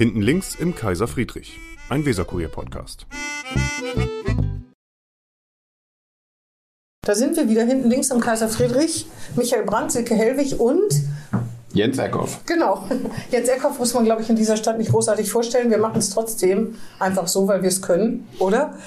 Hinten links im Kaiser Friedrich, ein Weserkurier-Podcast. Da sind wir wieder hinten links im Kaiser Friedrich. Michael Brandt, Silke Hellwig und Jens Eckhoff. Genau. Jens Eckhoff muss man, glaube ich, in dieser Stadt nicht großartig vorstellen. Wir machen es trotzdem einfach so, weil wir es können, oder?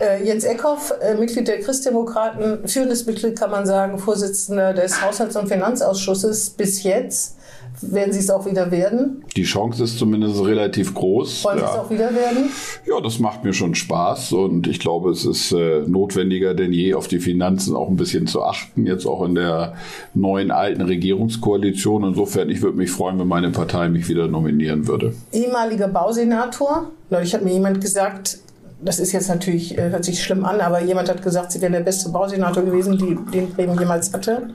Äh, Jens Eckhoff, äh, Mitglied der Christdemokraten, führendes Mitglied kann man sagen, Vorsitzender des Haushalts- und Finanzausschusses bis jetzt. Werden Sie es auch wieder werden? Die Chance ist zumindest relativ groß. Wollen Sie es auch wieder werden? Ja, das macht mir schon Spaß und ich glaube, es ist äh, notwendiger denn je, auf die Finanzen auch ein bisschen zu achten, jetzt auch in der neuen alten Regierungskoalition. Insofern, ich würde mich freuen, wenn meine Partei mich wieder nominieren würde. Ehemaliger Bausenator. Neulich hat mir jemand gesagt, das ist jetzt natürlich, äh, hört sich schlimm an, aber jemand hat gesagt, Sie wären der beste Bausenator gewesen, die, den Bremen jemals hatte.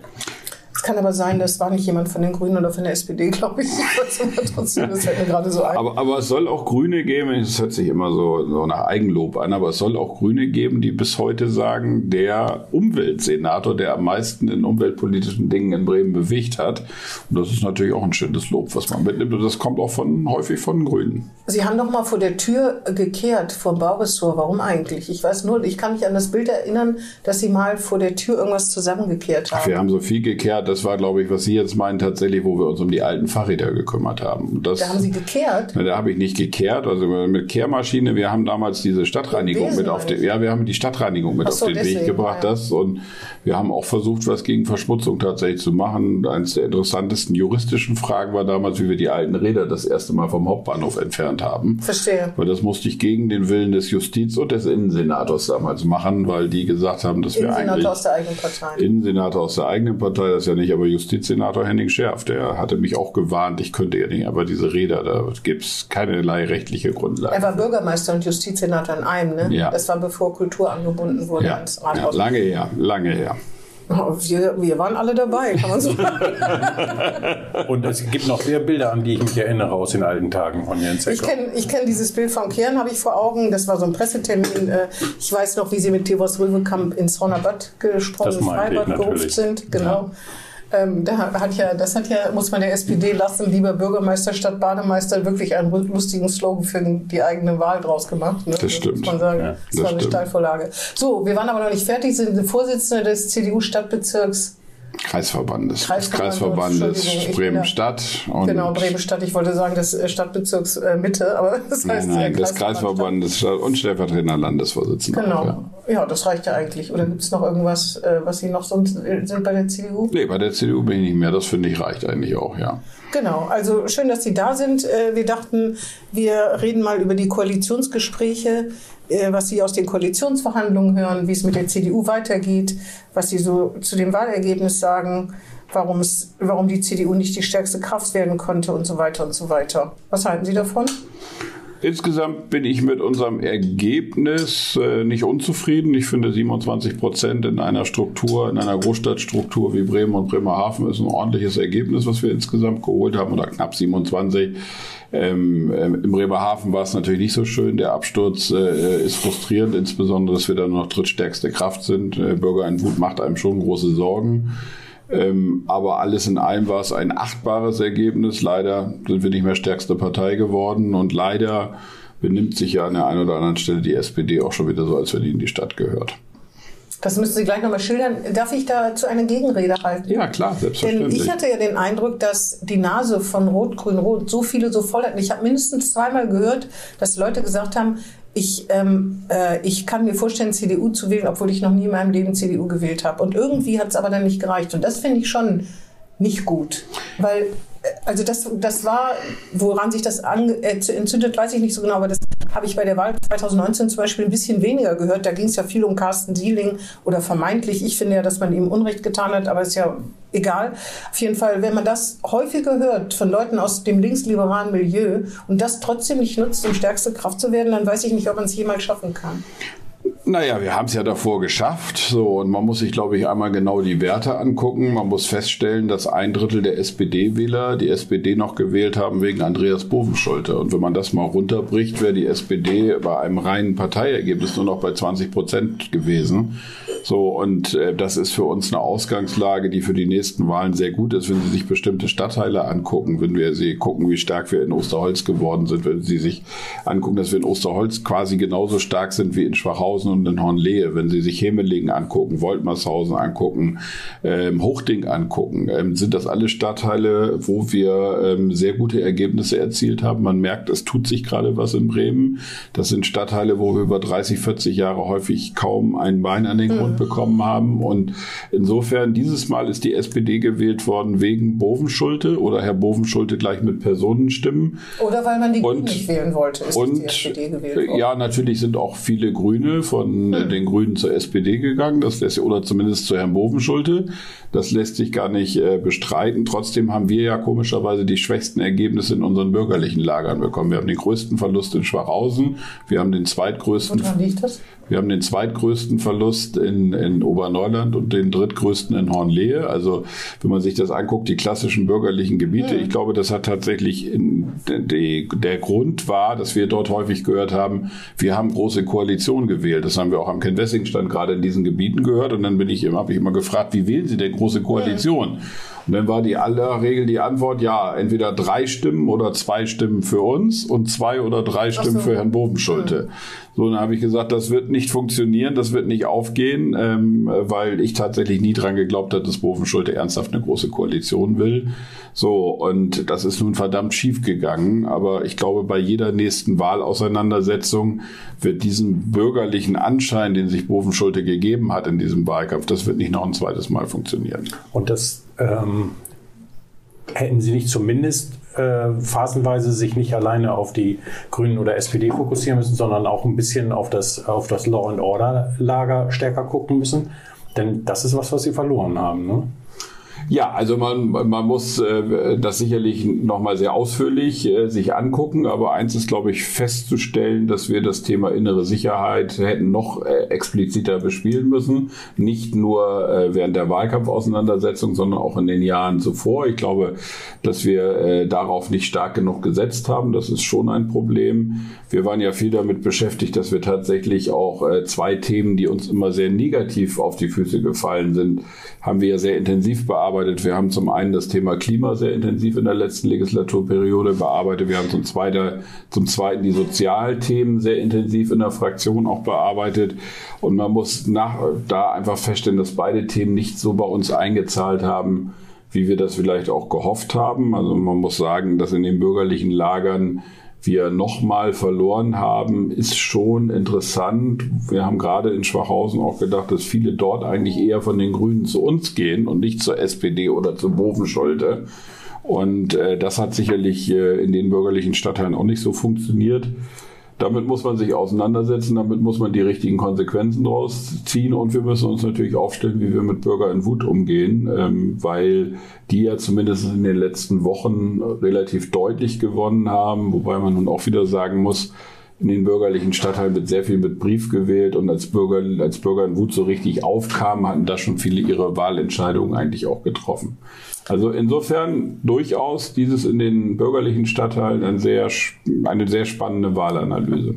Es kann aber sein, das war nicht jemand von den Grünen oder von der SPD, glaube ich. trotzdem, das fällt mir gerade so ein. Aber, aber es soll auch Grüne geben, es hört sich immer so, so nach Eigenlob an, aber es soll auch Grüne geben, die bis heute sagen, der Umweltsenator, der am meisten in umweltpolitischen Dingen in Bremen bewegt hat. Und das ist natürlich auch ein schönes Lob, was man mitnimmt. Und das kommt auch von, häufig von Grünen. Sie haben doch mal vor der Tür gekehrt, vor Bauressort. Warum eigentlich? Ich weiß nur, ich kann mich an das Bild erinnern, dass Sie mal vor der Tür irgendwas zusammengekehrt haben. Ach, wir haben so viel gekehrt das war, glaube ich, was Sie jetzt meinen, tatsächlich, wo wir uns um die alten Fahrräder gekümmert haben. Das, da haben Sie gekehrt? Da habe ich nicht gekehrt, also mit Kehrmaschine. Wir haben damals diese Stadtreinigung mit auf den, ja, wir haben die Stadtreinigung mit so, auf den deswegen, Weg gebracht, ja. das und wir haben auch versucht, was gegen Verschmutzung tatsächlich zu machen. Eines der interessantesten juristischen Fragen war damals, wie wir die alten Räder das erste Mal vom Hauptbahnhof entfernt haben. Verstehe. Weil das musste ich gegen den Willen des Justiz- und des Innensenators damals machen, weil die gesagt haben, dass wir eigentlich... Innensenator aus der eigenen Partei. Innensenator aus der eigenen Partei, das ist ja nicht, aber Justizsenator Henning Schärf, der hatte mich auch gewarnt, ich könnte ja nicht, aber diese Räder, da gibt es keinerlei rechtliche Grundlage. Er war Bürgermeister und Justizsenator in einem, ne? Ja. Das war bevor Kultur angebunden wurde ja. ans Rathaus. Ja, lange her, lange her. Wir, wir, waren alle dabei, kann man so sagen. Und es gibt noch mehr Bilder, an die ich mich erinnere aus den alten Tagen von Jens Ecker. Ich kenne ich kenn dieses Bild von Kern, habe ich vor Augen. Das war so ein Pressetermin. Äh, ich weiß noch, wie sie mit Thebos Röwekamp ins Hornerbad gesprungen, Freibad gerufen sind. Genau. Ja. Ähm, da hat ja, das hat ja, muss man der SPD lassen, lieber Bürgermeister statt Bademeister, wirklich einen lustigen Slogan für die eigene Wahl draus gemacht. Ne? Das stimmt. Muss man sagen. Ja, das, war eine. Steilvorlage. So, wir waren aber noch nicht fertig, sind Vorsitzende des CDU-Stadtbezirks Kreisverbandes. Kreisverband, Kreisverbandes Bremen-Stadt. Genau, Bremen-Stadt. Ich wollte sagen, des Stadtbezirks äh, Mitte, aber das heißt nein, nein, äh, des Kreisverbandes und stellvertretender Landesvorsitzender. Genau. Ja. ja. das reicht ja eigentlich. Oder gibt es noch irgendwas, äh, was Sie noch sonst sind bei der CDU? Nee, bei der CDU bin ich nicht mehr. Das finde ich reicht eigentlich auch, ja. Genau, also schön, dass Sie da sind. Äh, wir dachten, wir reden mal über die Koalitionsgespräche, äh, was Sie aus den Koalitionsverhandlungen hören, wie es mit der CDU weitergeht, was Sie so zu dem Wahlergebnis sagen, warum, es, warum die CDU nicht die stärkste Kraft werden konnte und so weiter und so weiter. Was halten Sie davon? Insgesamt bin ich mit unserem Ergebnis äh, nicht unzufrieden. Ich finde 27 Prozent in einer Struktur, in einer Großstadtstruktur wie Bremen und Bremerhaven ist ein ordentliches Ergebnis, was wir insgesamt geholt haben, oder knapp 27. Ähm, Im Bremerhaven war es natürlich nicht so schön. Der Absturz äh, ist frustrierend, insbesondere, dass wir da noch drittstärkste Kraft sind. Äh, Bürger in Wut macht einem schon große Sorgen. Ähm, aber alles in allem war es ein achtbares Ergebnis. Leider sind wir nicht mehr stärkste Partei geworden und leider benimmt sich ja an der einen oder anderen Stelle die SPD auch schon wieder so, als wenn die in die Stadt gehört. Das müssen Sie gleich nochmal schildern. Darf ich dazu eine Gegenrede halten? Ja, klar, selbstverständlich. Denn ich hatte ja den Eindruck, dass die Nase von Rot, Grün, Rot so viele so voll hatten. Ich habe mindestens zweimal gehört, dass Leute gesagt haben, ich, ähm, äh, ich kann mir vorstellen, CDU zu wählen, obwohl ich noch nie in meinem Leben CDU gewählt habe. Und irgendwie hat es aber dann nicht gereicht. Und das finde ich schon nicht gut. Weil, äh, also das, das war, woran sich das an, äh, entzündet, weiß ich nicht so genau, aber das habe ich bei der Wahl 2019 zum Beispiel ein bisschen weniger gehört. Da ging es ja viel um Carsten Sieling oder vermeintlich. Ich finde ja, dass man ihm Unrecht getan hat, aber ist ja egal. Auf jeden Fall, wenn man das häufiger hört von Leuten aus dem linksliberalen Milieu und das trotzdem nicht nutzt, um stärkste Kraft zu werden, dann weiß ich nicht, ob man es jemals schaffen kann. Naja, wir haben es ja davor geschafft. So, und man muss sich, glaube ich, einmal genau die Werte angucken. Man muss feststellen, dass ein Drittel der SPD-Wähler die SPD noch gewählt haben wegen Andreas Bovenschulte. Und wenn man das mal runterbricht, wäre die SPD bei einem reinen Parteiergebnis nur noch bei 20 Prozent gewesen. So, und äh, das ist für uns eine Ausgangslage, die für die nächsten Wahlen sehr gut ist, wenn Sie sich bestimmte Stadtteile angucken, wenn wir sie gucken, wie stark wir in Osterholz geworden sind, wenn Sie sich angucken, dass wir in Osterholz quasi genauso stark sind wie in Schwachhausen und in Hornlehe, wenn Sie sich Hemelingen angucken, Woltmershausen angucken, ähm, Hochding angucken, ähm, sind das alle Stadtteile, wo wir ähm, sehr gute Ergebnisse erzielt haben. Man merkt, es tut sich gerade was in Bremen. Das sind Stadtteile, wo wir über 30, 40 Jahre häufig kaum ein Bein an den Grund bekommen haben. Und insofern, dieses Mal ist die SPD gewählt worden wegen Bovenschulte oder Herr Bovenschulte gleich mit Personenstimmen. Oder weil man die Und- Grünen nicht wählen wollte, ist Und die SPD gewählt worden. ja, natürlich sind auch viele Grüne von äh, den Grünen zur SPD gegangen, das lässt, oder zumindest zu Herrn Bovenschulte. Das lässt sich gar nicht äh, bestreiten. Trotzdem haben wir ja komischerweise die schwächsten Ergebnisse in unseren bürgerlichen Lagern bekommen. Wir haben den größten Verlust in Schwachhausen, wir haben den zweitgrößten Woran liegt das? Wir haben den zweitgrößten Verlust in, in Oberneuland und den drittgrößten in Hornlehe. Also wenn man sich das anguckt, die klassischen bürgerlichen Gebiete, ich glaube, das hat tatsächlich in, die, der Grund war, dass wir dort häufig gehört haben, wir haben große Koalitionen gewählt. Das haben wir auch am Ken Wessing stand gerade in diesen Gebieten gehört. Und dann bin ich immer, habe ich immer gefragt, wie wählen Sie denn große Koalition? Und dann war die aller Regel die Antwort, ja, entweder drei Stimmen oder zwei Stimmen für uns und zwei oder drei Stimmen so. für Herrn Bovenschulte. So, dann habe ich gesagt, das wird nicht funktionieren, das wird nicht aufgehen, ähm, weil ich tatsächlich nie dran geglaubt habe, dass Bovenschulte ernsthaft eine große Koalition will. So, und das ist nun verdammt schief gegangen. Aber ich glaube, bei jeder nächsten Wahlauseinandersetzung wird diesen bürgerlichen Anschein, den sich Bovenschulte gegeben hat in diesem Wahlkampf, das wird nicht noch ein zweites Mal funktionieren. Und das ähm, hätten Sie nicht zumindest äh, phasenweise sich nicht alleine auf die Grünen oder SPD fokussieren müssen, sondern auch ein bisschen auf das, auf das Law and Order Lager stärker gucken müssen? Denn das ist was, was Sie verloren haben. Ne? Ja, also man, man muss äh, das sicherlich nochmal sehr ausführlich äh, sich angucken, aber eins ist, glaube ich, festzustellen, dass wir das Thema innere Sicherheit hätten noch äh, expliziter bespielen müssen. Nicht nur äh, während der Wahlkampfauseinandersetzung, sondern auch in den Jahren zuvor. Ich glaube, dass wir äh, darauf nicht stark genug gesetzt haben. Das ist schon ein Problem. Wir waren ja viel damit beschäftigt, dass wir tatsächlich auch äh, zwei Themen, die uns immer sehr negativ auf die Füße gefallen sind, haben wir ja sehr intensiv bearbeitet. Wir haben zum einen das Thema Klima sehr intensiv in der letzten Legislaturperiode bearbeitet. Wir haben zum zweiten, zum zweiten die Sozialthemen sehr intensiv in der Fraktion auch bearbeitet. Und man muss nach, da einfach feststellen, dass beide Themen nicht so bei uns eingezahlt haben, wie wir das vielleicht auch gehofft haben. Also man muss sagen, dass in den bürgerlichen Lagern wir nochmal verloren haben, ist schon interessant. Wir haben gerade in Schwachhausen auch gedacht, dass viele dort eigentlich eher von den Grünen zu uns gehen und nicht zur SPD oder zu Bovenschulte. Und äh, das hat sicherlich äh, in den bürgerlichen Stadtteilen auch nicht so funktioniert. Damit muss man sich auseinandersetzen, damit muss man die richtigen Konsequenzen draus ziehen und wir müssen uns natürlich aufstellen, wie wir mit Bürger in Wut umgehen, ähm, weil die ja zumindest in den letzten Wochen relativ deutlich gewonnen haben, wobei man nun auch wieder sagen muss, in den bürgerlichen Stadtteilen wird sehr viel mit Brief gewählt und als Bürger, als Bürger in Wut so richtig aufkamen, hatten da schon viele ihre Wahlentscheidungen eigentlich auch getroffen. Also insofern durchaus dieses in den bürgerlichen Stadtteilen ein sehr, eine sehr spannende Wahlanalyse.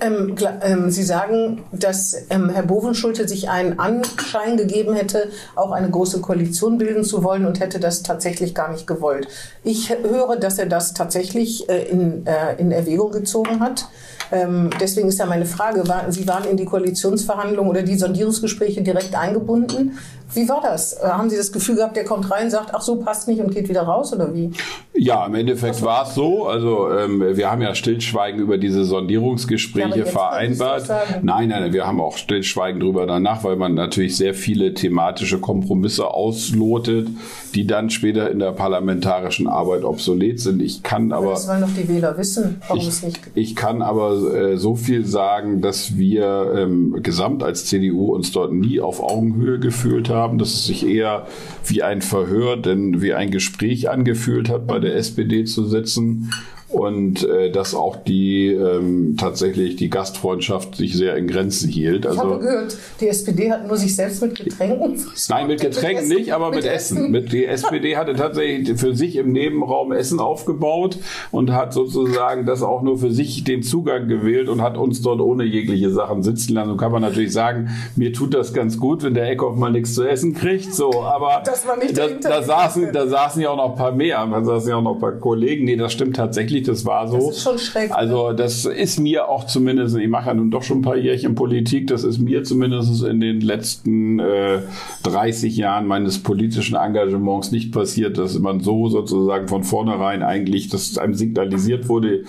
Ähm, ähm, Sie sagen, dass ähm, Herr Bovenschulte sich einen Anschein gegeben hätte, auch eine große Koalition bilden zu wollen und hätte das tatsächlich gar nicht gewollt. Ich höre, dass er das tatsächlich äh, in, äh, in Erwägung gezogen hat. Ähm, deswegen ist ja meine Frage, war, Sie waren in die Koalitionsverhandlungen oder die Sondierungsgespräche direkt eingebunden. Wie war das? Äh, haben Sie das Gefühl gehabt, der kommt rein, sagt, ach so, passt nicht und geht wieder raus oder wie? Ja, im Endeffekt war es so. Also ähm, wir haben ja Stillschweigen über diese Sondierungsgespräche Ja, aber vereinbart. Nein, nein, wir haben auch Stillschweigen drüber danach, weil man natürlich sehr viele thematische Kompromisse auslotet, die dann später in der parlamentarischen Arbeit obsolet sind. Ich kann aber das wollen doch die Wähler wissen, warum ich, es nicht ich kann aber äh, so viel sagen, dass wir ähm, gesamt als CDU uns dort nie auf Augenhöhe gefühlt haben, dass es sich eher wie ein Verhör, denn wie ein Gespräch angefühlt hat, bei der SPD zu sitzen, und äh, dass auch die ähm, tatsächlich die Gastfreundschaft sich sehr in Grenzen hielt. Ich Also habe gehört, die SPD hat nur sich selbst mit Getränken. Nein, mit Getränken Essen- nicht, aber mit, Essen. Mit, die SPD hatte tatsächlich für sich im Nebenraum Essen aufgebaut und hat sozusagen das auch nur für sich den Zugang gewählt und hat uns dort ohne jegliche Sachen sitzen lassen. So kann man natürlich sagen, mir tut das ganz gut, wenn der Eckhoff mal nichts zu essen kriegt. So, aber Das war nicht da, da, saßen, da saßen ja auch noch ein paar mehr, da saßen ja auch noch ein paar Kollegen. Nee, das stimmt tatsächlich, das war so. Das ist schon schräg? Also das ist mir auch zumindest, ich mache ja nun doch schon ein paar Jährchen Politik, das ist mir zumindest in den letzten äh, 30 Jahren meines politischen Engagements nicht passiert, dass man so sozusagen von vornherein eigentlich, dass einem signalisiert wurde,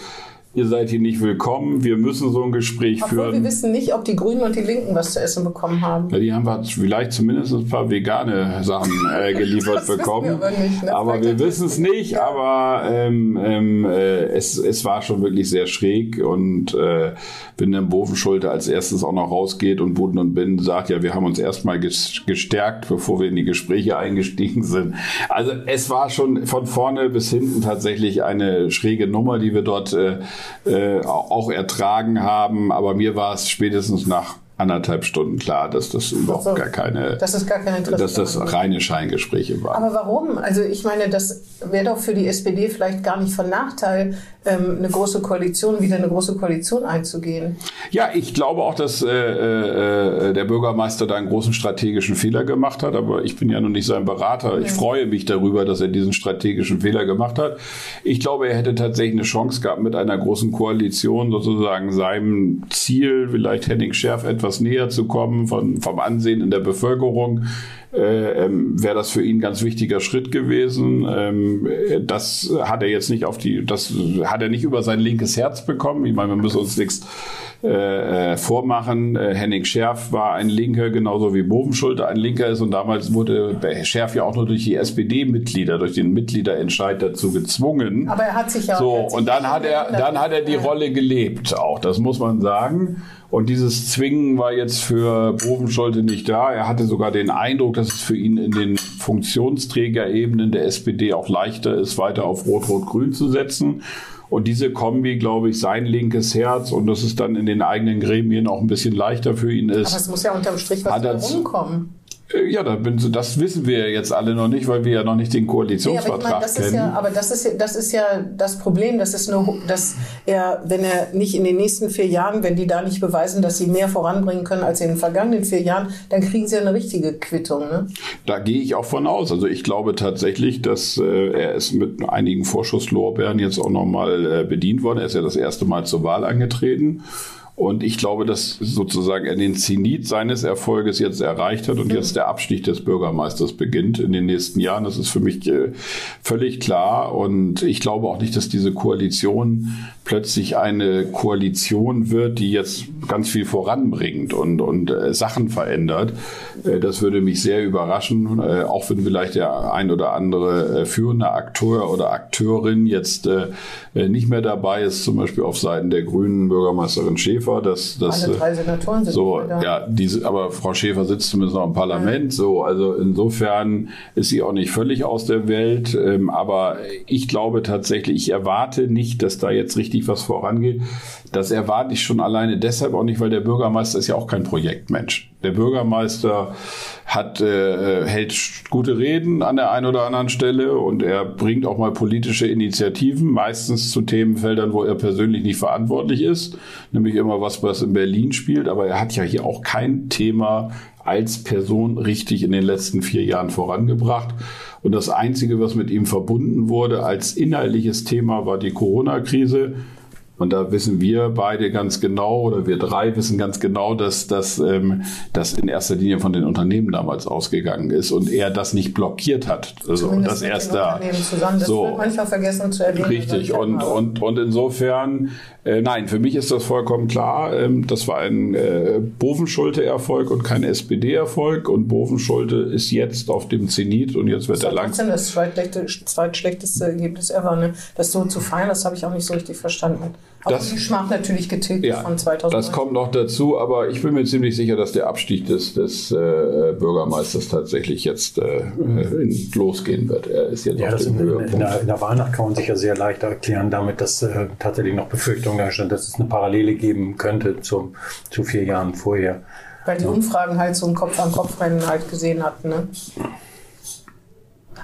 ihr seid hier nicht willkommen, wir müssen so ein Gespräch Obwohl wir führen. wissen nicht, ob die Grünen und die Linken was zu essen bekommen haben. Ja, die haben wir vielleicht zumindest ein paar vegane Sachen äh, geliefert bekommen. wir aber nicht, ne? Aber wir wissen es nicht, Ja. aber ähm, ähm, äh, es, es war schon wirklich sehr schräg und äh, wenn dann Bovenschulte als erstes auch noch rausgeht und Buden und Binnen sagt, ja, wir haben uns erstmal ges- gestärkt, bevor wir in die Gespräche eingestiegen sind. Also es war schon von vorne bis hinten tatsächlich eine schräge Nummer, die wir dort äh, äh, auch ertragen haben. Aber mir war es spätestens nach anderthalb Stunden klar, dass das überhaupt so. gar keine, Das ist gar kein Interesse. dass das reine Scheingespräche waren. Aber warum? Also ich meine, das wäre doch für die SPD vielleicht gar nicht von Nachteil, ähm, eine große Koalition, wieder eine große Koalition einzugehen. Ja, ich glaube auch, dass äh, äh, der Bürgermeister da einen großen strategischen Fehler gemacht hat, aber ich bin ja nun nicht sein Berater. Ich freue mich darüber, dass er diesen strategischen Fehler gemacht hat. Ich glaube, er hätte tatsächlich eine Chance gehabt, mit einer großen Koalition sozusagen seinem Ziel, vielleicht Henning Schärf etwas näher zu kommen, von, vom Ansehen in der Bevölkerung. Äh, ähm, wäre das für ihn ein ganz wichtiger Schritt gewesen. Ähm, äh, das hat er jetzt nicht auf die, das hat er nicht über sein linkes Herz bekommen. Ich meine, wir müssen uns nichts äh, äh, vormachen. Äh, Henning Schärf war ein Linker, genauso wie Bovenschulte ein Linker ist. Und damals wurde Schärf ja auch nur durch die SPD-Mitglieder, durch den Mitgliederentscheid dazu gezwungen. Aber er hat sich ja So, hat sich und dann hat er, dann hat er die. Rolle gelebt auch, das muss man sagen. Und dieses Zwingen war jetzt für Bovenschulte nicht da. Er hatte sogar den Eindruck, dass es für ihn in den Funktionsträgerebenen der SPD auch leichter ist, weiter auf Rot-Rot-Grün zu setzen. Und diese Kombi, glaube ich, sein linkes Herz und dass es dann in den eigenen Gremien auch ein bisschen leichter für ihn Aber ist. es muss ja unterm Strich was rumkommen. Äh, Ja, da bin, das wissen wir jetzt alle noch nicht, weil wir ja noch nicht den Nee, aber Koalitionsvertrag meine, das ist kennen. ja, aber das ist ja, das ist ja das Problem, das ist nur, dass er, wenn er nicht in den nächsten vier Jahren, wenn die da nicht beweisen, dass sie mehr voranbringen können als in den vergangenen vier Jahren, dann kriegen sie ja eine richtige Quittung, ne? Da gehe ich auch von aus. Also ich glaube tatsächlich, dass äh, er ist mit einigen Vorschusslorbeeren jetzt auch nochmal äh, bedient worden. Er ist ja das erste Mal zur Wahl angetreten. Und ich glaube, dass sozusagen er den Zenit seines Erfolges jetzt erreicht hat und jetzt der Abstieg des Bürgermeisters beginnt in den nächsten Jahren. Das ist für mich äh, völlig klar. Und ich glaube auch nicht, dass diese Koalition plötzlich eine Koalition wird, die jetzt ganz viel voranbringt und, und äh, Sachen verändert. Äh, das würde mich sehr überraschen, äh, auch wenn vielleicht der ein oder andere äh, führende Akteur oder Akteurin jetzt nicht mehr dabei ist, zum Beispiel auf Seiten der Grünen Bürgermeisterin Schäfer. Das, das, Alle drei äh, Senatoren sind so, ja, diese, aber Frau Schäfer sitzt zumindest noch im Parlament. So, also insofern ist sie auch nicht völlig aus der Welt. Ähm, aber ich glaube tatsächlich, ich erwarte nicht, dass da jetzt richtig was vorangeht. Das erwarte ich schon alleine deshalb auch nicht, weil der Bürgermeister ist ja auch kein Projektmensch. Der Bürgermeister hat, äh, hält gute Reden an der einen oder anderen Stelle und er bringt auch mal politische Initiativen, meistens zu Themenfeldern, wo er persönlich nicht verantwortlich ist, nämlich immer was, was in Berlin spielt. Aber er hat ja hier auch kein Thema als Person richtig in den letzten vier Jahren vorangebracht. Und das Einzige, was mit ihm verbunden wurde als inhaltliches Thema, war die Corona-Krise. Und da wissen wir beide ganz genau, oder wir drei wissen ganz genau, dass das ähm, das in erster Linie von den Unternehmen damals ausgegangen ist und er das nicht blockiert hat. Also Zumindest das erst da. Zusammen. Das So. wird manchmal vergessen zu erwähnen. Richtig, und, und, und insofern, äh, nein, für mich ist das vollkommen klar. Ähm, das war ein äh, Bovenschulte-Erfolg und kein SPD-Erfolg. Und Bovenschulte ist jetzt auf dem Zenit und jetzt wird Das er langsam. das zweitschlechte- zweitschlechteste Ergebnis ever. Ne? Das so zu feiern, das habe ich auch nicht so richtig verstanden. Auch Das- die Schmach natürlich getilgt Ja, von 2000. das kommt noch dazu, aber ich bin mir ziemlich sicher, dass der Abstieg des, des äh, Bürgermeisters tatsächlich jetzt äh, in, losgehen wird. Er ist jetzt Ja, auf das dem in, in, Höhepunkt. der, in der Wahlnacht kann man sich ja sehr leicht erklären, damit, dass äh, tatsächlich noch Befürchtungen da stand, dass es eine Parallele geben könnte zum, zu vier Jahren vorher. Weil die Umfragen halt so ein Kopf-an-Kopf-Rennen halt gesehen hatten. Ne?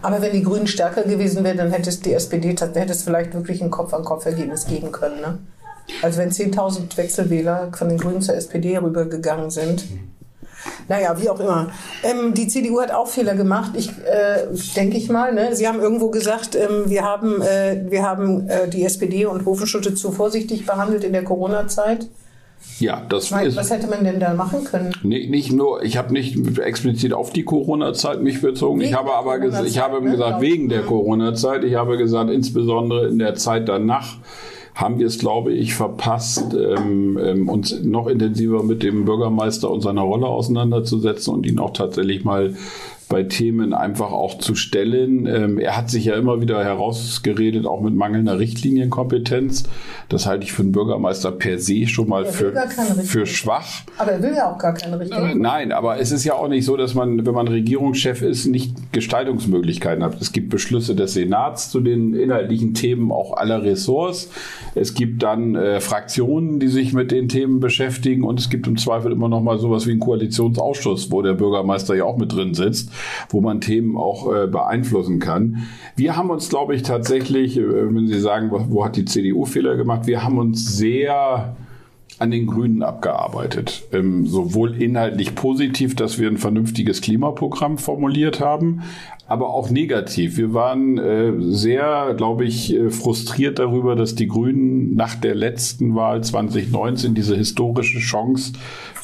Aber wenn die Grünen stärker gewesen wären, dann hätte es die SPD, hätte es vielleicht wirklich ein Kopf-an-Kopf-Ergebnis geben können. Ne? Also wenn 10.000 Wechselwähler von den Grünen zur SPD rübergegangen sind. Naja, wie auch immer. Ähm, die CDU hat auch Fehler gemacht, ich äh, denke ich mal. Ne? Sie haben irgendwo gesagt, ähm, wir haben, äh, wir haben äh, die SPD und Hofenschutte zu vorsichtig behandelt in der Corona-Zeit. Ja, das Weil, ist Was hätte man denn da machen können? Nee, nicht nur, ich habe nicht explizit auf die Corona-Zeit mich bezogen. Wegen ich habe aber ges ich habe ne, gesagt, wegen der Corona-Zeit. Ich habe gesagt, insbesondere in der Zeit danach haben wir es, glaube ich, verpasst, ähm, ähm, uns noch intensiver mit dem Bürgermeister und seiner Rolle auseinanderzusetzen und ihn auch tatsächlich mal bei Themen einfach auch zu stellen. Ähm, er hat sich ja immer wieder herausgeredet, auch mit mangelnder Richtlinienkompetenz. Das halte ich für einen Bürgermeister per se schon mal für, für schwach. Aber er will ja auch gar keine Äh, Richtung. Nein, aber es ist ja auch nicht so, dass man, wenn man Regierungschef ist, nicht Gestaltungsmöglichkeiten hat. Es gibt Beschlüsse des Senats zu den inhaltlichen Themen auch aller Ressorts. Es gibt dann äh, Fraktionen, die sich mit den Themen beschäftigen und es gibt im Zweifel immer noch mal sowas wie einen Koalitionsausschuss, wo der Bürgermeister ja auch mit drin sitzt, wo man Themen auch äh, beeinflussen kann. Wir haben uns, glaube ich, tatsächlich, äh, wenn Sie sagen, wo, hat die CDU Fehler gemacht, wir haben uns sehr an den Grünen abgearbeitet. Ähm, sowohl inhaltlich positiv, dass wir ein vernünftiges Klimaprogramm formuliert haben, aber auch negativ. Wir waren äh, sehr, glaube ich, äh, frustriert darüber, dass die Grünen nach der letzten Wahl 2019 diese historische Chance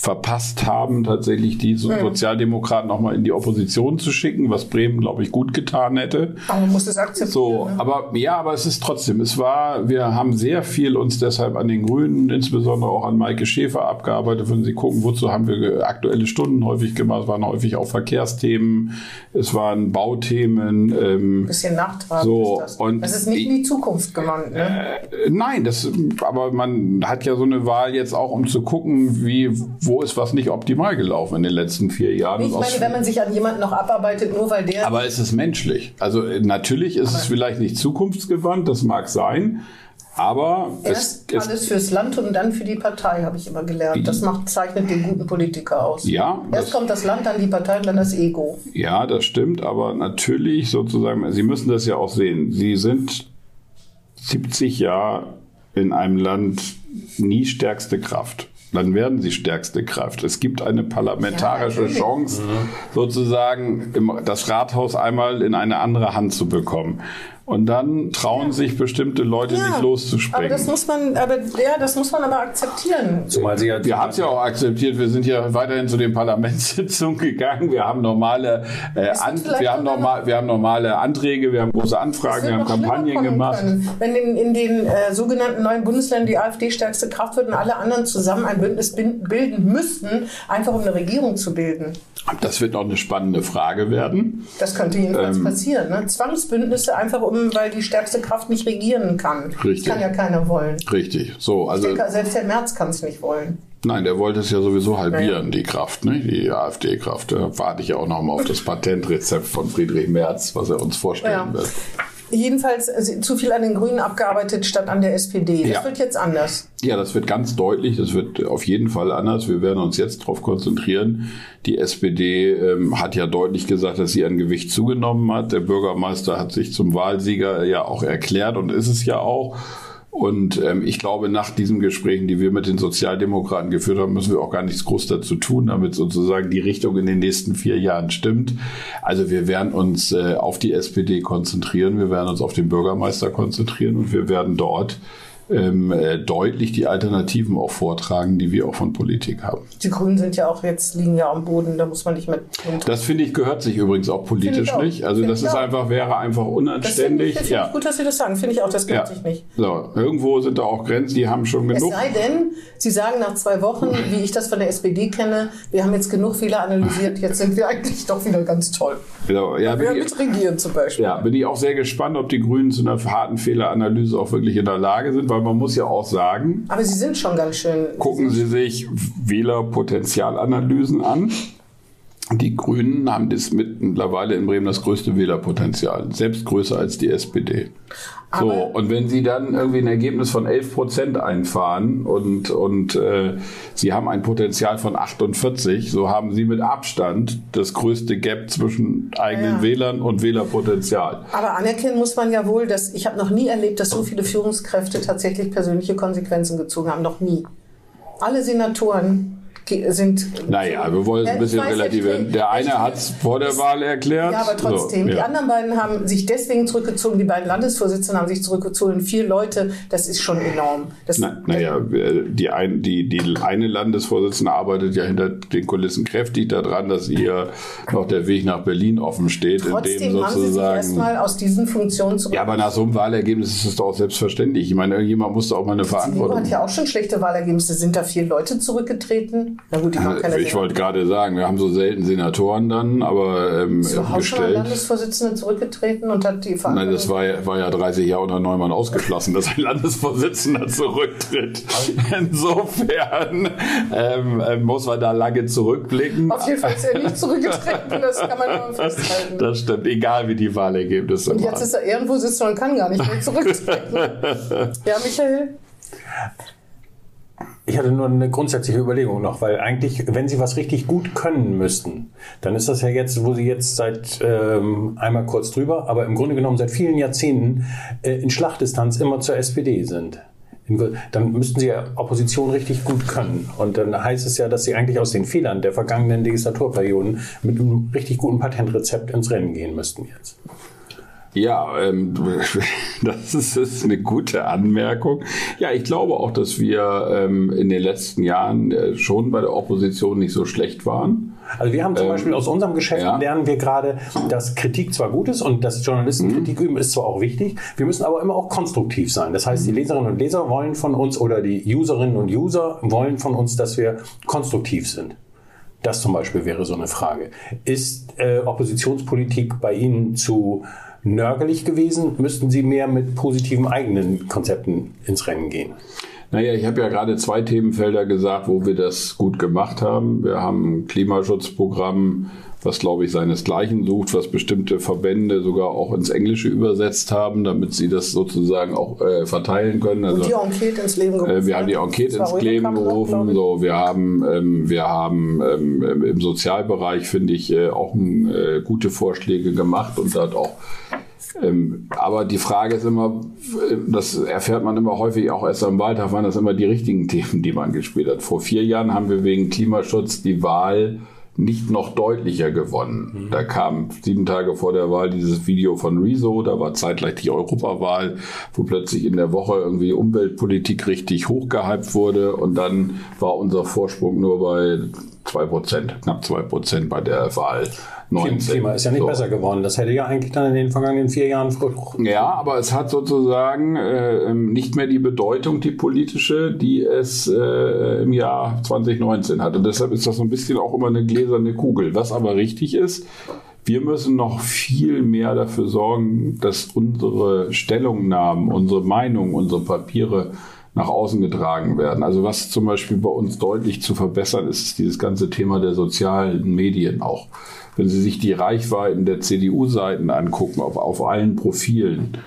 verpasst haben, tatsächlich die so Sozialdemokraten auch mal in die Opposition zu schicken, was Bremen, glaube ich, gut getan hätte. Aber man muss es akzeptieren. So, ne? aber ja, aber es ist trotzdem, es war, wir haben sehr viel uns deshalb an den Grünen, insbesondere auch an Maike Schäfer abgearbeitet. Wenn Sie gucken, wozu haben wir aktuelle Stunden häufig gemacht, es waren häufig auch Verkehrsthemen, es waren Bauthemen. Ähm, bisschen nachtragend So, ist das. und das ist nicht in die Zukunft gewandt. Ne? äh, Nein, das, aber man hat ja so eine Wahl jetzt auch, um zu gucken, wie, wo ist was nicht optimal gelaufen in den letzten vier Jahren. ich meine, wenn man sich an jemanden noch abarbeitet, nur weil der aber es ist menschlich. Also äh, natürlich ist es vielleicht nicht zukunftsgewandt, das mag sein, aber erst es alles fürs Land und dann für die Partei, habe ich immer gelernt. Das macht, zeichnet den guten Politiker aus. ja, Erst das, kommt das Land, dann die Partei und dann das Ego. ja, das stimmt, aber natürlich sozusagen, Sie müssen das ja auch sehen. Sie sind 70 Jahre in einem Land nie stärkste Kraft. Dann werden sie stärkste Kraft. Es gibt eine parlamentarische Ja. Chance, sozusagen im, das Rathaus einmal in eine andere Hand zu bekommen. Und dann trauen sich bestimmte Leute nicht aber loszuspringen. das muss man, aber ja, das muss man aber akzeptieren. Zumal sie ja Wir haben es ja auch akzeptiert. Wir sind ja weiterhin zu den Parlamentssitzungen gegangen. Wir haben normale, äh, an, wir haben normal, wir haben normale Anträge, wir haben große Anfragen, wir haben Kampagnen gemacht. können. Wenn in, in den äh, sogenannten neuen Bundesländern die AfD stärkste Kraft wird und alle anderen zusammen ein Bündnis bilden müssten, einfach um eine Regierung zu bilden. Das wird noch eine spannende Frage werden. Das könnte jedenfalls Ähm. passieren. Ne? Zwangsbündnisse einfach um, weil die stärkste Kraft nicht regieren kann. Richtig. Kann ja keiner wollen. Richtig. So, also Der, selbst der Merz kann es nicht wollen. nein, der wollte es ja sowieso halbieren, Naja. die Kraft, ne? die AfD-Kraft. Da warte ich ja auch noch mal auf das Patentrezept von Friedrich Merz, was er uns vorstellen Ja. wird. Jedenfalls äh, zu viel an den Grünen abgearbeitet statt an der SPD. Das Ja. wird jetzt anders. Ja, das wird ganz deutlich. Das wird auf jeden Fall anders. Wir werden uns jetzt darauf konzentrieren. Die SPD ähm, hat ja deutlich gesagt, dass sie an Gewicht zugenommen hat. Der Bürgermeister hat sich zum Wahlsieger ja auch erklärt und ist es ja auch. Und ähm, ich glaube, nach diesen Gesprächen, die wir mit den Sozialdemokraten geführt haben, müssen wir auch gar nichts groß dazu tun, damit sozusagen die Richtung in den nächsten vier Jahren stimmt. Also wir werden uns äh, auf die SPD konzentrieren, wir werden uns auf den Bürgermeister konzentrieren und wir werden dort ähm, äh, deutlich die Alternativen auch vortragen, die wir auch von Politik haben. Die Grünen sind ja auch jetzt, liegen ja am Boden, da muss man nicht mit. Das finde ich gehört sich übrigens auch politisch auch. nicht. Also Finde das ist auch. einfach wäre einfach Das finde unanständig. ich, das ich gut, dass Sie das sagen. Finde ich auch, das gehört ja. sich nicht. So, irgendwo sind da auch Grenzen, die haben schon Es genug. sei denn, Sie sagen nach zwei Wochen, wie ich das von der SPD kenne, wir haben jetzt genug Fehler analysiert, jetzt sind wir eigentlich doch wieder ganz toll. Genau, ja, Wir mit regieren zum Beispiel. ja, bin ich auch sehr gespannt, ob die Grünen zu einer harten Fehleranalyse auch wirklich in der Lage sind, weil weil man muss ja auch sagen, Aber sie sind schon ganz schön. gucken Sie sich Wählerpotenzialanalysen an. Die Grünen haben das mittlerweile in Bremen das größte Wählerpotenzial, selbst größer als die SPD. So, Aber- und wenn Sie dann irgendwie ein Ergebnis von 11 Prozent einfahren und, und äh, Sie haben ein Potenzial von 48, so haben Sie mit Abstand das größte Gap zwischen eigenen Ja. Wählern und Wählerpotenzial. Aber anerkennen muss man ja wohl, dass ich habe noch nie erlebt, dass so viele Führungskräfte tatsächlich persönliche Konsequenzen gezogen haben. Noch nie. Alle Senatoren sind. Naja, wir wollen es ein Ja, bisschen relativieren. Der eine ich- hat es vor der Wahl erklärt. Ja, aber trotzdem. So, Die ja. anderen beiden haben sich deswegen zurückgezogen. Die beiden Landesvorsitzenden haben sich zurückgezogen. Vier Leute, das ist schon enorm. Das, Na, naja, die, ein, die, die eine Landesvorsitzende arbeitet ja hinter den Kulissen kräftig daran, dass ihr noch der Weg nach Berlin offen steht, Trotzdem haben sie sich erstmal aus diesen Funktionen zurück. Ja, aber nach so einem Wahlergebnis ist es doch auch selbstverständlich. Ich meine, irgendjemand muss da auch mal eine Verantwortung hat ja auch schon schlechte Wahlergebnisse. Sind da vier Leute zurückgetreten? Na gut, die haben keine Ich wollte gerade sagen, wir haben so selten Senatoren dann, aber ähm, Ist gestellt. Landesvorsitzender zurückgetreten und hat die Nein, Verantwortung. das war ja, war ja 30 Jahre unter Neumann ausgeschlossen, dass ein Landesvorsitzender zurücktritt. Insofern ähm, ähm, muss man da lange zurückblicken. Auf jeden Fall ist er nicht zurückgetreten, das kann man nur festhalten. Das stimmt, egal wie die Wahlergebnisse und waren. jetzt ist er Ehrenvorsitzender und kann gar nicht mehr zurücktreten. ja, Michael? Ich hatte nur eine grundsätzliche Überlegung noch, weil eigentlich, wenn Sie was richtig gut können müssten, dann ist das ja jetzt, wo Sie jetzt seit ähm, einmal kurz drüber, aber im Grunde genommen seit vielen Jahrzehnten äh, in Schlachtdistanz immer zur SPD sind. In- Dann müssten Sie ja Opposition richtig gut können. Und dann heißt es ja, dass Sie eigentlich aus den Fehlern der vergangenen Legislaturperioden mit einem richtig guten Patentrezept ins Rennen gehen müssten jetzt. Ja, ähm, das ist, ist eine gute Anmerkung. Ja, ich glaube auch, dass wir ähm, in den letzten Jahren äh, schon bei der Opposition nicht so schlecht waren. Also wir haben zum Beispiel aus unserem Geschäft Ähm, ja. lernen wir gerade, dass Kritik zwar gut ist und dass Journalisten Kritik üben, ist zwar auch wichtig, wir müssen aber immer auch konstruktiv sein. Das heißt, die Leserinnen und Leser wollen von uns oder die Userinnen und User wollen von uns, dass wir konstruktiv sind. Das zum Beispiel wäre so eine Frage. Ist äh, Oppositionspolitik bei Ihnen zu nörgelig gewesen? Müssten Sie mehr mit positiven eigenen Konzepten ins Rennen gehen? Naja, ich habe ja gerade zwei Themenfelder gesagt, wo wir das gut gemacht haben. Wir haben ein Klimaschutzprogramm, was, glaube ich, seinesgleichen sucht, was bestimmte Verbände sogar auch ins Englische übersetzt haben, damit sie das sozusagen auch äh, verteilen können. Also, Und die Enquete ins Leben gerufen. Äh, wir haben die. Enquete ins Leben gerufen. So, wir haben, ähm, wir haben ähm, im Sozialbereich finde ich äh, auch äh, gute Vorschläge gemacht und hat auch ähm, aber die Frage ist immer, äh, das erfährt man immer häufig auch erst am Wahltag, waren das immer die richtigen Themen, die man gespielt hat. Vor vier Jahren haben wir wegen Klimaschutz die Wahl nicht noch deutlicher gewonnen. Da kam sieben Tage vor der Wahl dieses Video von Rezo, da war zeitgleich die Europawahl, wo plötzlich in der Woche irgendwie Umweltpolitik richtig hochgehypt wurde. Und dann war unser Vorsprung nur bei zwei Prozent, knapp zwei Prozent bei der Wahl 19. Klima ist ja nicht So. besser geworden. Das hätte ja eigentlich dann in den vergangenen vier Jahren Frucht. Ja, aber es hat sozusagen äh, ähm, nicht mehr die Bedeutung, die politische, die es äh, im Jahr 2019 hatte. Deshalb ist das so ein bisschen auch immer eine gläserne Kugel. Was aber richtig ist, wir müssen noch viel mehr dafür sorgen, dass unsere Stellungnahmen, unsere Meinungen, unsere Papiere nach außen getragen werden. Also was zum Beispiel bei uns deutlich zu verbessern ist, ist dieses ganze Thema der sozialen Medien auch. Wenn Sie sich die Reichweiten der CDU-Seiten angucken, auf, auf allen Profilen,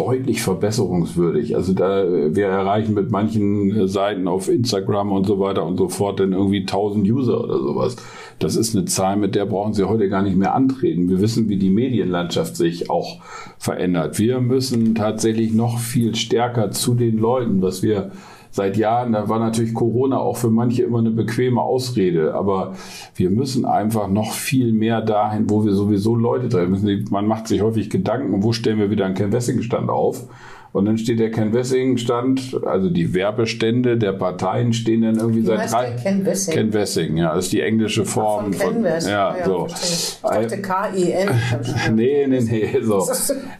deutlich verbesserungswürdig. Also da, wir erreichen mit manchen äh, Seiten auf Instagram und so weiter und so fort dann irgendwie 1000 User oder sowas. Das ist eine Zahl, mit der brauchen Sie heute gar nicht mehr antreten. Wir wissen, wie die Medienlandschaft sich auch verändert. Wir müssen tatsächlich noch viel stärker zu den Leuten, was wir seit Jahren, da war natürlich Corona auch für manche immer eine bequeme Ausrede, aber wir müssen einfach noch viel mehr dahin, wo wir sowieso Leute treffen müssen. Man macht sich häufig Gedanken, wo stellen wir wieder einen Ken Wessing-Stand auf? Und dann steht der Ken Wessing-Stand, also die Werbestände der Parteien stehen dann irgendwie Wie seit drei. Ken Wessing? Ken Wessing, ja, das ist die englische Form Von Ken West. ja, Ah so. Ich dachte K-E-N. Nee, nee, nee, so.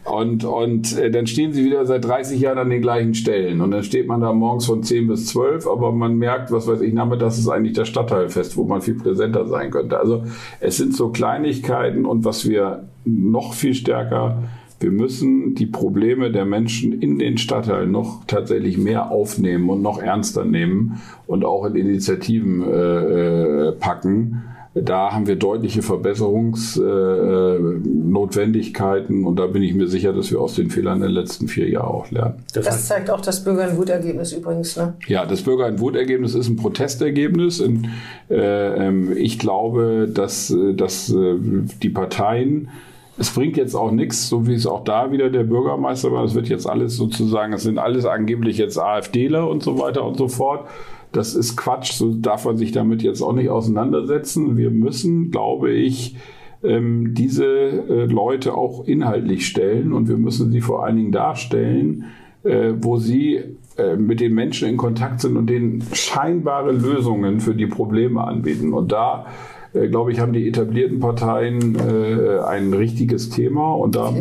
Und, und äh, dann stehen sie wieder seit 30 Jahren an den gleichen Stellen. Und dann steht man da morgens von 10 bis 12, aber man merkt, was weiß ich, nachmittags ist eigentlich das Stadtteilfest, wo man viel präsenter sein könnte. Also es sind so Kleinigkeiten und was wir noch viel stärker wir müssen die Probleme der Menschen in den Stadtteilen noch tatsächlich mehr aufnehmen und noch ernster nehmen und auch in Initiativen äh, äh packen da haben wir deutliche Verbesserungsnotwendigkeiten äh, und da bin ich mir sicher, dass wir aus den Fehlern der letzten vier Jahre auch lernen. Das, das zeigt auch das Bürger in Wut-Ergebnis übrigens. Ne? Ja, das Bürger in Wut-Ergebnis ist ein Protestergebnis. In, äh, ähm, ich glaube, dass, äh, dass äh, die Parteien es bringt jetzt auch nichts, so wie es auch da wieder der Bürgermeister war. Es wird jetzt alles sozusagen, es sind alles angeblich jetzt AfDler und so weiter und so fort. Das ist Quatsch, so darf man sich damit jetzt auch nicht auseinandersetzen. Wir müssen, glaube ich, ähm, diese äh, Leute auch inhaltlich stellen und wir müssen sie vor allen Dingen darstellen, äh, wo sie äh, mit den Menschen in Kontakt sind und denen scheinbare Lösungen für die Probleme anbieten. Und da äh, glaube ich, haben die etablierten Parteien äh, ein richtiges Thema. Und da,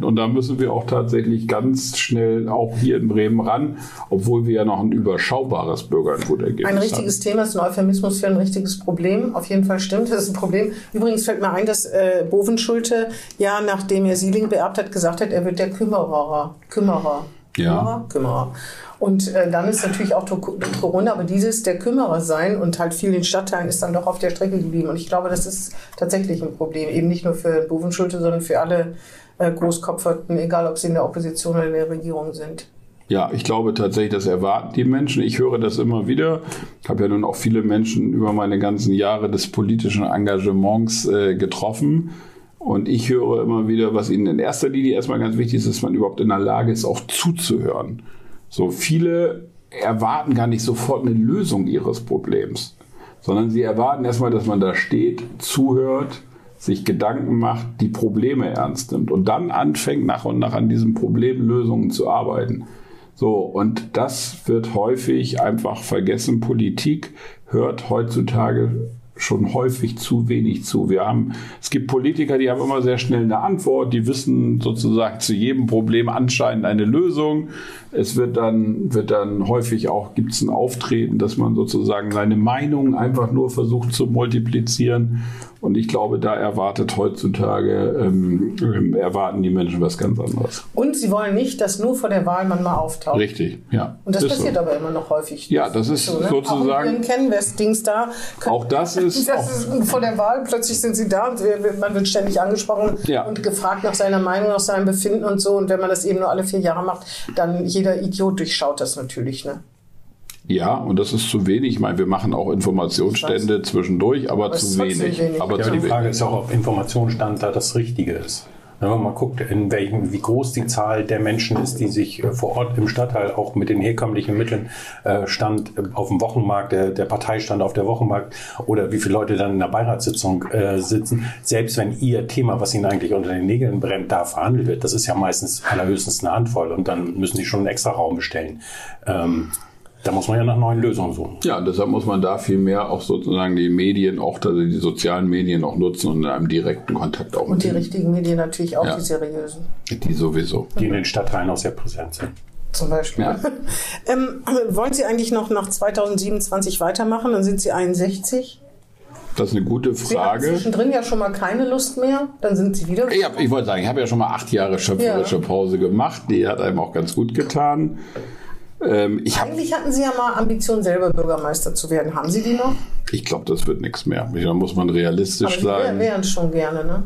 und da müssen wir auch tatsächlich ganz schnell auch hier in Bremen ran, obwohl wir ja noch ein überschaubares Bürgergutergebnis haben. Ein richtiges haben. Thema ist ein Euphemismus für ein richtiges Problem. Auf jeden Fall stimmt, das ist ein Problem. Übrigens fällt mir ein, dass äh, Bovenschulte ja, nachdem er Sieling beerbt hat, gesagt hat, er wird der Kümmerer. Kümmerer. Ja. Kümmerer. Kümmerer. Und äh, dann ist natürlich auch Corona, aber dieses der Kümmerer sein und halt viel in Stadtteilen ist dann doch auf der Strecke geblieben. Und ich glaube, das ist tatsächlich ein Problem, eben nicht nur für Bovenschulte, sondern für alle äh, Großkopferten, egal ob sie in der Opposition oder in der Regierung sind. Ja, ich glaube tatsächlich, das erwarten die Menschen. Ich höre das immer wieder. Ich habe ja nun auch viele Menschen über meine ganzen Jahre des politischen Engagements äh, getroffen. Und ich höre immer wieder, was ihnen in erster Linie erstmal ganz wichtig ist, dass man überhaupt in der Lage ist, auch zuzuhören. So viele erwarten gar nicht sofort eine Lösung ihres Problems, sondern sie erwarten erstmal, dass man da steht, zuhört, sich Gedanken macht, die Probleme ernst nimmt und dann anfängt nach und nach an diesen Problemlösungen zu arbeiten. So, und das wird häufig einfach vergessen. Politik hört heutzutage schon häufig zu wenig zu. Wir haben, es gibt Politiker, die haben immer sehr schnell eine Antwort, die wissen sozusagen zu jedem Problem anscheinend eine Lösung. Es wird dann, wird dann häufig auch, gibt es ein Auftreten, dass man sozusagen seine Meinung einfach nur versucht zu multiplizieren und ich glaube, da erwartet heutzutage, ähm, ähm, erwarten die Menschen was ganz anderes. Und sie wollen nicht, dass nur vor der Wahl man mal auftaucht. Richtig, ja. Und das passiert so. aber immer noch häufig. Ja, das ist so, ne? sozusagen. Auch kennen Dings da. Auch das ist. Das ist vor der Wahl, plötzlich sind sie da und man wird ständig angesprochen ja. und gefragt nach seiner Meinung, nach seinem Befinden und so. Und wenn man das eben nur alle vier Jahre macht, dann jeder Idiot durchschaut das natürlich, ne? Ja, und das ist zu wenig. Ich meine, wir machen auch Informationsstände zwischendurch, aber, aber zu wenig. wenig. Aber, ja, zu die Frage wenig. ist auch, ob Informationsstand da das Richtige ist. Wenn man mal guckt, in welchem, wie groß die Zahl der Menschen ist, die sich äh, vor Ort im Stadtteil auch mit den herkömmlichen Mitteln äh, stand äh, auf dem Wochenmarkt, der, der Parteistand auf der Wochenmarkt oder wie viele Leute dann in der Beiratssitzung äh, sitzen, selbst wenn ihr Thema, was ihnen eigentlich unter den Nägeln brennt, da verhandelt wird, das ist ja meistens allerhöchstens eine Handvoll und dann müssen sie schon einen extra Raum bestellen. Ähm, da muss man ja nach neuen Lösungen suchen. Ja, und deshalb muss man da viel mehr auch sozusagen die Medien, auch also die sozialen Medien auch nutzen und in einem direkten Kontakt auch. Und die richtigen Medien natürlich auch, ja. die seriösen. Die sowieso. Die in den Stadtteilen auch sehr präsent sind. Zum Beispiel. Ja. ähm, wollen Sie eigentlich noch nach 2027 weitermachen? Dann sind Sie 61. Das ist eine gute Frage. Sie haben zwischendrin ja schon mal keine Lust mehr, dann sind Sie wieder. Ich, hab, ich wollte sagen, ich habe ja schon mal acht Jahre schöpferische ja. Pause gemacht. Die hat einem auch ganz gut getan. Ähm, Eigentlich hatten Sie ja mal Ambitionen, selber Bürgermeister zu werden. Haben Sie die noch? Ich glaube, das wird nichts mehr. Da muss man realistisch Aber sein. Sie wären schon gerne, ne?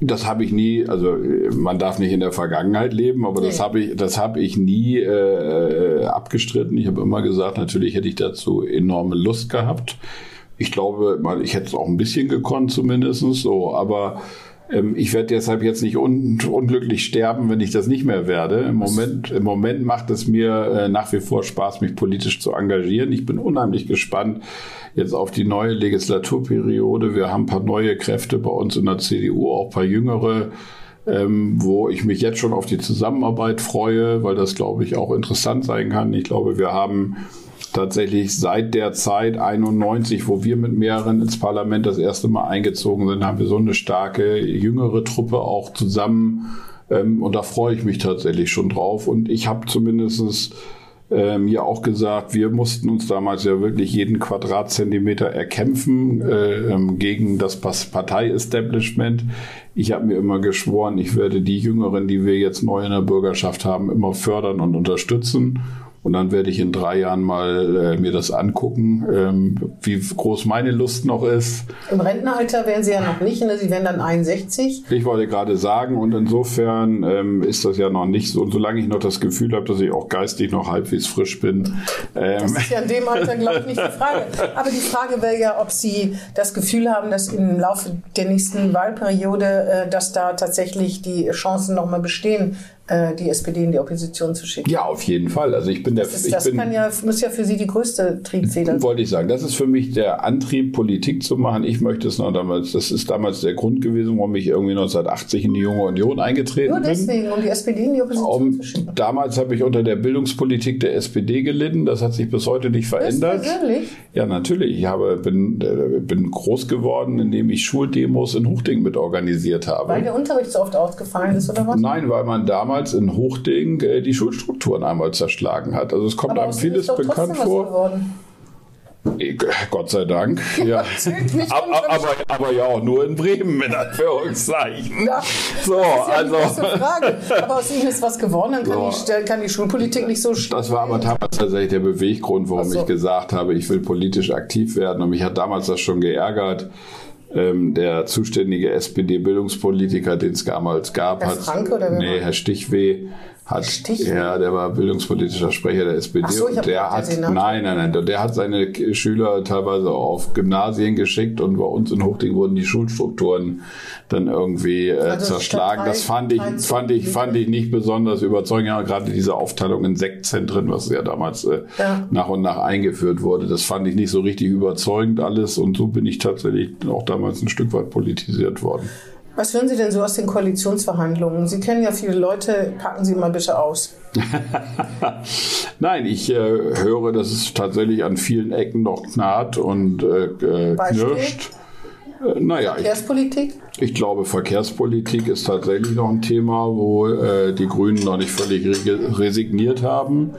Das habe ich nie, also man darf nicht in der Vergangenheit leben, aber nee. das habe ich, das habe ich nie äh, abgestritten. Ich habe immer gesagt, natürlich hätte ich dazu enorme Lust gehabt. Ich glaube, ich hätte es auch ein bisschen gekonnt zumindest so, aber ähm, ich werde deshalb jetzt nicht un unglücklich sterben, wenn ich das nicht mehr werde. Im Moment, im Moment macht es mir äh, nach wie vor Spaß, mich politisch zu engagieren. Ich bin unheimlich gespannt jetzt auf die neue Legislaturperiode. Wir haben ein paar neue Kräfte bei uns in der CDU, auch ein paar jüngere. Ähm, wo ich mich jetzt schon auf die Zusammenarbeit freue, weil das, glaube ich, auch interessant sein kann. Ich glaube, wir haben tatsächlich seit der Zeit 91, wo wir mit mehreren ins Parlament das erste Mal eingezogen sind, haben wir so eine starke jüngere Truppe auch zusammen. Ähm, und da freue ich mich tatsächlich schon drauf. Und ich habe zumindestens äh, mir auch gesagt, wir mussten uns damals ja wirklich jeden Quadratzentimeter erkämpfen äh, ähm, gegen das Partei-Establishment. Ich habe mir immer geschworen, ich werde die Jüngeren, die wir jetzt neu in der Bürgerschaft haben, immer fördern und unterstützen. Und dann werde ich in drei Jahren mal äh, mir das angucken, ähm, wie groß meine Lust noch ist. Im Rentenalter wären Sie ja noch nicht, ne? Sie wären dann 61. Ich wollte gerade sagen, und insofern ähm, ist das ja noch nicht so. Und solange ich noch das Gefühl habe, dass ich auch geistig noch halbwegs frisch bin. Ähm, das ist ja in dem Alter, glaube ich, nicht die Frage. Aber die Frage wäre ja, ob Sie das Gefühl haben, dass im Laufe der nächsten Wahlperiode, äh, dass da tatsächlich die Chancen nochmal bestehen, die SPD in die Opposition zu schicken. Ja, auf jeden Fall. Also ich bin der. Das, ist, das bin, kann ja, muss ja für Sie die größte Triebfeder sein. Wollte ich sagen. Das ist für mich der Antrieb, Politik zu machen. Ich möchte es noch damals. Das ist damals der Grund gewesen, warum ich irgendwie 1980 in die Junge Union eingetreten bin. Nur deswegen, bin. um die SPD in die Opposition um, zu schicken. Damals habe ich unter der Bildungspolitik der SPD gelitten. Das hat sich bis heute nicht verändert. Persönlich? Ja, natürlich. Ich habe, bin, äh, bin groß geworden, indem ich Schuldemos in Hochding mit organisiert habe. Weil der Unterricht so oft ausgefallen ist, oder was? Nein, weil man damals in Hochding äh, die Schulstrukturen einmal zerschlagen hat. Also es kommt Aber einem vieles bekannt vor. Ich- Gott sei Dank. Ja. Aber, aber, aber ja auch nur in Bremen mit Anführungszeichen. Ja, So, Das ist ja also. Aber aus Ihnen ist was geworden, dann kann, So. die, kann die Schulpolitik nicht so Das war aber damals tatsächlich der Beweggrund, warum so. ich gesagt habe, ich will politisch aktiv werden. Und mich hat damals das schon geärgert. Ähm, der zuständige SPD-Bildungspolitiker, den es damals gab, Herr hat. Franke oder nee? Herr Stichweh. Hat, Stichweh? ja, der war bildungspolitischer Sprecher der SPD. So, und der hat, Senator. nein, nein, nein, der hat seine Schüler teilweise auf Gymnasien geschickt und bei uns in Hochding wurden die Schulstrukturen dann irgendwie äh, Also zerschlagen. Das fand ich, fand ich, fand ich nicht besonders überzeugend. Ja, gerade diese Aufteilung in Sektzentren, was ja damals äh, Ja. nach und nach eingeführt wurde, das fand ich nicht so richtig überzeugend alles. Und so bin ich tatsächlich auch damals ein Stück weit politisiert worden. Was hören Sie denn so aus den Koalitionsverhandlungen? Sie kennen ja viele Leute, packen Sie mal bitte aus. Nein, ich äh, höre, dass es tatsächlich an vielen Ecken noch knarrt und äh, äh, knirscht. Äh, naja, ich, Verkehrspolitik? ich glaube, Verkehrspolitik ist tatsächlich noch ein Thema, wo äh, die Grünen noch nicht völlig re resigniert haben.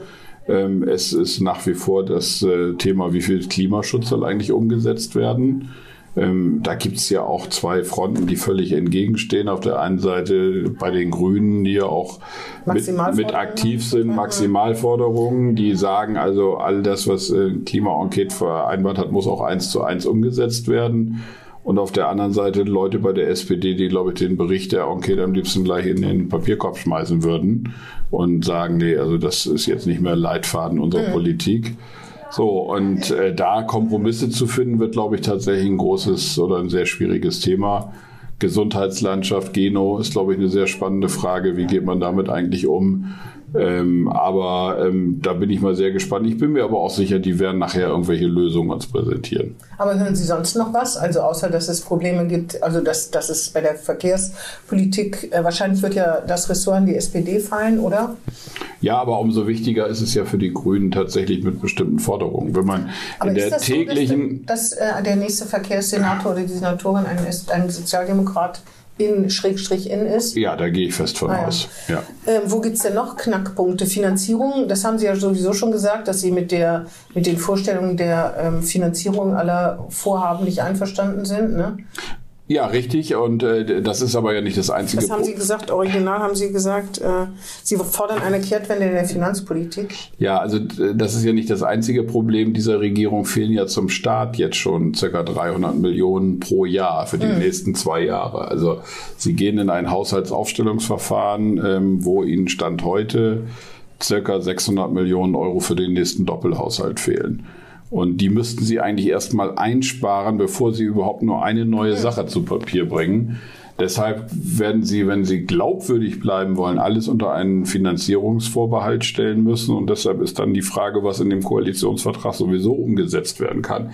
Ähm, es ist nach wie vor das äh, Thema, wie viel Klimaschutz soll eigentlich umgesetzt werden. Ähm, da gibt es ja auch zwei Fronten, die völlig entgegenstehen. Auf der einen Seite bei den Grünen, die ja auch mit, mit aktiv sind, Maximalforderungen, die sagen also, all das, was äh, Klima-Enquete vereinbart hat, muss auch eins zu eins umgesetzt werden. Und auf der anderen Seite Leute bei der SPD, die, glaube ich, den Bericht der Enquete am liebsten gleich in den Papierkorb schmeißen würden und sagen, nee, also das ist jetzt nicht mehr Leitfaden unserer Politik. So, und äh, da Kompromisse zu finden, wird, glaube ich, tatsächlich ein großes oder ein sehr schwieriges Thema. Gesundheitslandschaft, Geno ist, glaube ich, eine sehr spannende Frage. Wie geht man damit eigentlich um? Ähm, aber ähm, da bin ich mal sehr gespannt. Ich bin mir aber auch sicher, die werden nachher irgendwelche Lösungen uns präsentieren. Aber hören Sie sonst noch was? Also außer, dass es Probleme gibt, also dass, dass es bei der Verkehrspolitik, äh, wahrscheinlich wird ja das Ressort an die SPD fallen, oder? Ja, aber umso wichtiger ist es ja für die Grünen tatsächlich mit bestimmten Forderungen. Wenn man Aber in ist der das täglichen, so, dass, dass äh, der nächste Verkehrssenator oder die Senatorin ein, ist ein Sozialdemokrat in Schrägstrich in ist? ja, da gehe ich fest von Ah, aus. Ja. Ähm, wo gibt's denn noch Knackpunkte? Finanzierung, das haben Sie ja sowieso schon gesagt, dass Sie mit, der, mit den Vorstellungen der ähm, Finanzierung aller Vorhaben nicht einverstanden sind. Ne? Ja, richtig. Und äh, das ist aber ja nicht das einzige Das haben Sie gesagt, original haben Sie gesagt, äh, Sie fordern eine Kehrtwende in der Finanzpolitik. Ja, also das ist ja nicht das einzige Problem dieser Regierung. Fehlen ja zum Start jetzt schon circa 300 Millionen pro Jahr für die nächsten zwei Jahre. Also sie gehen in ein Haushaltsaufstellungsverfahren, ähm, wo ihnen Stand heute circa 600 Millionen Euro für den nächsten Doppelhaushalt fehlen. Und die müssten sie eigentlich erstmal einsparen, bevor sie überhaupt nur eine neue Sache zu Papier bringen. Deshalb werden sie, wenn sie glaubwürdig bleiben wollen, alles unter einen Finanzierungsvorbehalt stellen müssen. Und deshalb ist dann die Frage, was in dem Koalitionsvertrag sowieso umgesetzt werden kann.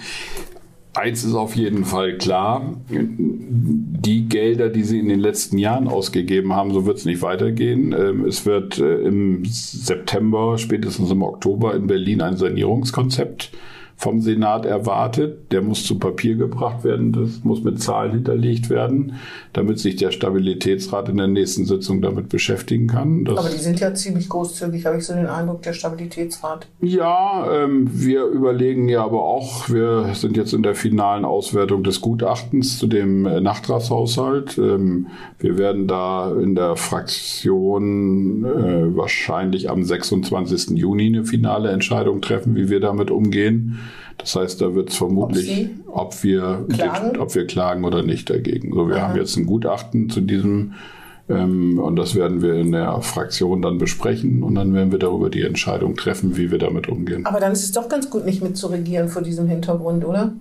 Eins ist auf jeden Fall klar, die Gelder, die sie in den letzten Jahren ausgegeben haben, so wird es nicht weitergehen. Ähm, Es wird äh, im September, spätestens im Oktober in Berlin ein Sanierungskonzept vom Senat erwartet. Der muss zu Papier gebracht werden, das muss mit Zahlen hinterlegt werden, damit sich der Stabilitätsrat in der nächsten Sitzung damit beschäftigen kann. Das Aber die sind ja ziemlich großzügig, habe ich so den Eindruck, der Stabilitätsrat. Ja, ähm, wir überlegen ja aber auch, wir sind jetzt in der finalen Auswertung des Gutachtens zu dem äh, Nachtragshaushalt. Ähm, wir werden da in der Fraktion äh, wahrscheinlich am 26. Juni eine finale Entscheidung treffen, wie wir damit umgehen. Das heißt, da wird es vermutlich, ob, ob wir klagen? ob wir klagen oder nicht dagegen. So, wir Aha. haben jetzt ein Gutachten zu diesem ähm, und das werden wir in der Fraktion dann besprechen und dann werden wir darüber die Entscheidung treffen, wie wir damit umgehen. Aber dann ist es doch ganz gut, nicht mitzuregieren vor diesem Hintergrund, oder?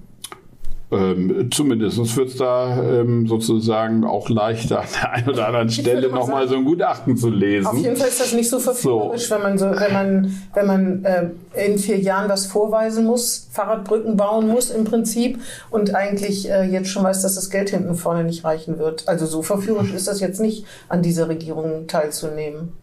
Ähm, zumindest wird es da ähm, sozusagen auch leichter an der einen oder anderen Stelle nochmal so ein Gutachten zu lesen. Auf jeden Fall ist das nicht so verführerisch, so. wenn man so, wenn man, wenn man äh, in vier Jahren was vorweisen muss, Fahrradbrücken bauen muss im Prinzip und eigentlich äh, jetzt schon weiß, dass das Geld hinten vorne nicht reichen wird. Also so verführerisch ist das jetzt nicht, an dieser Regierung teilzunehmen.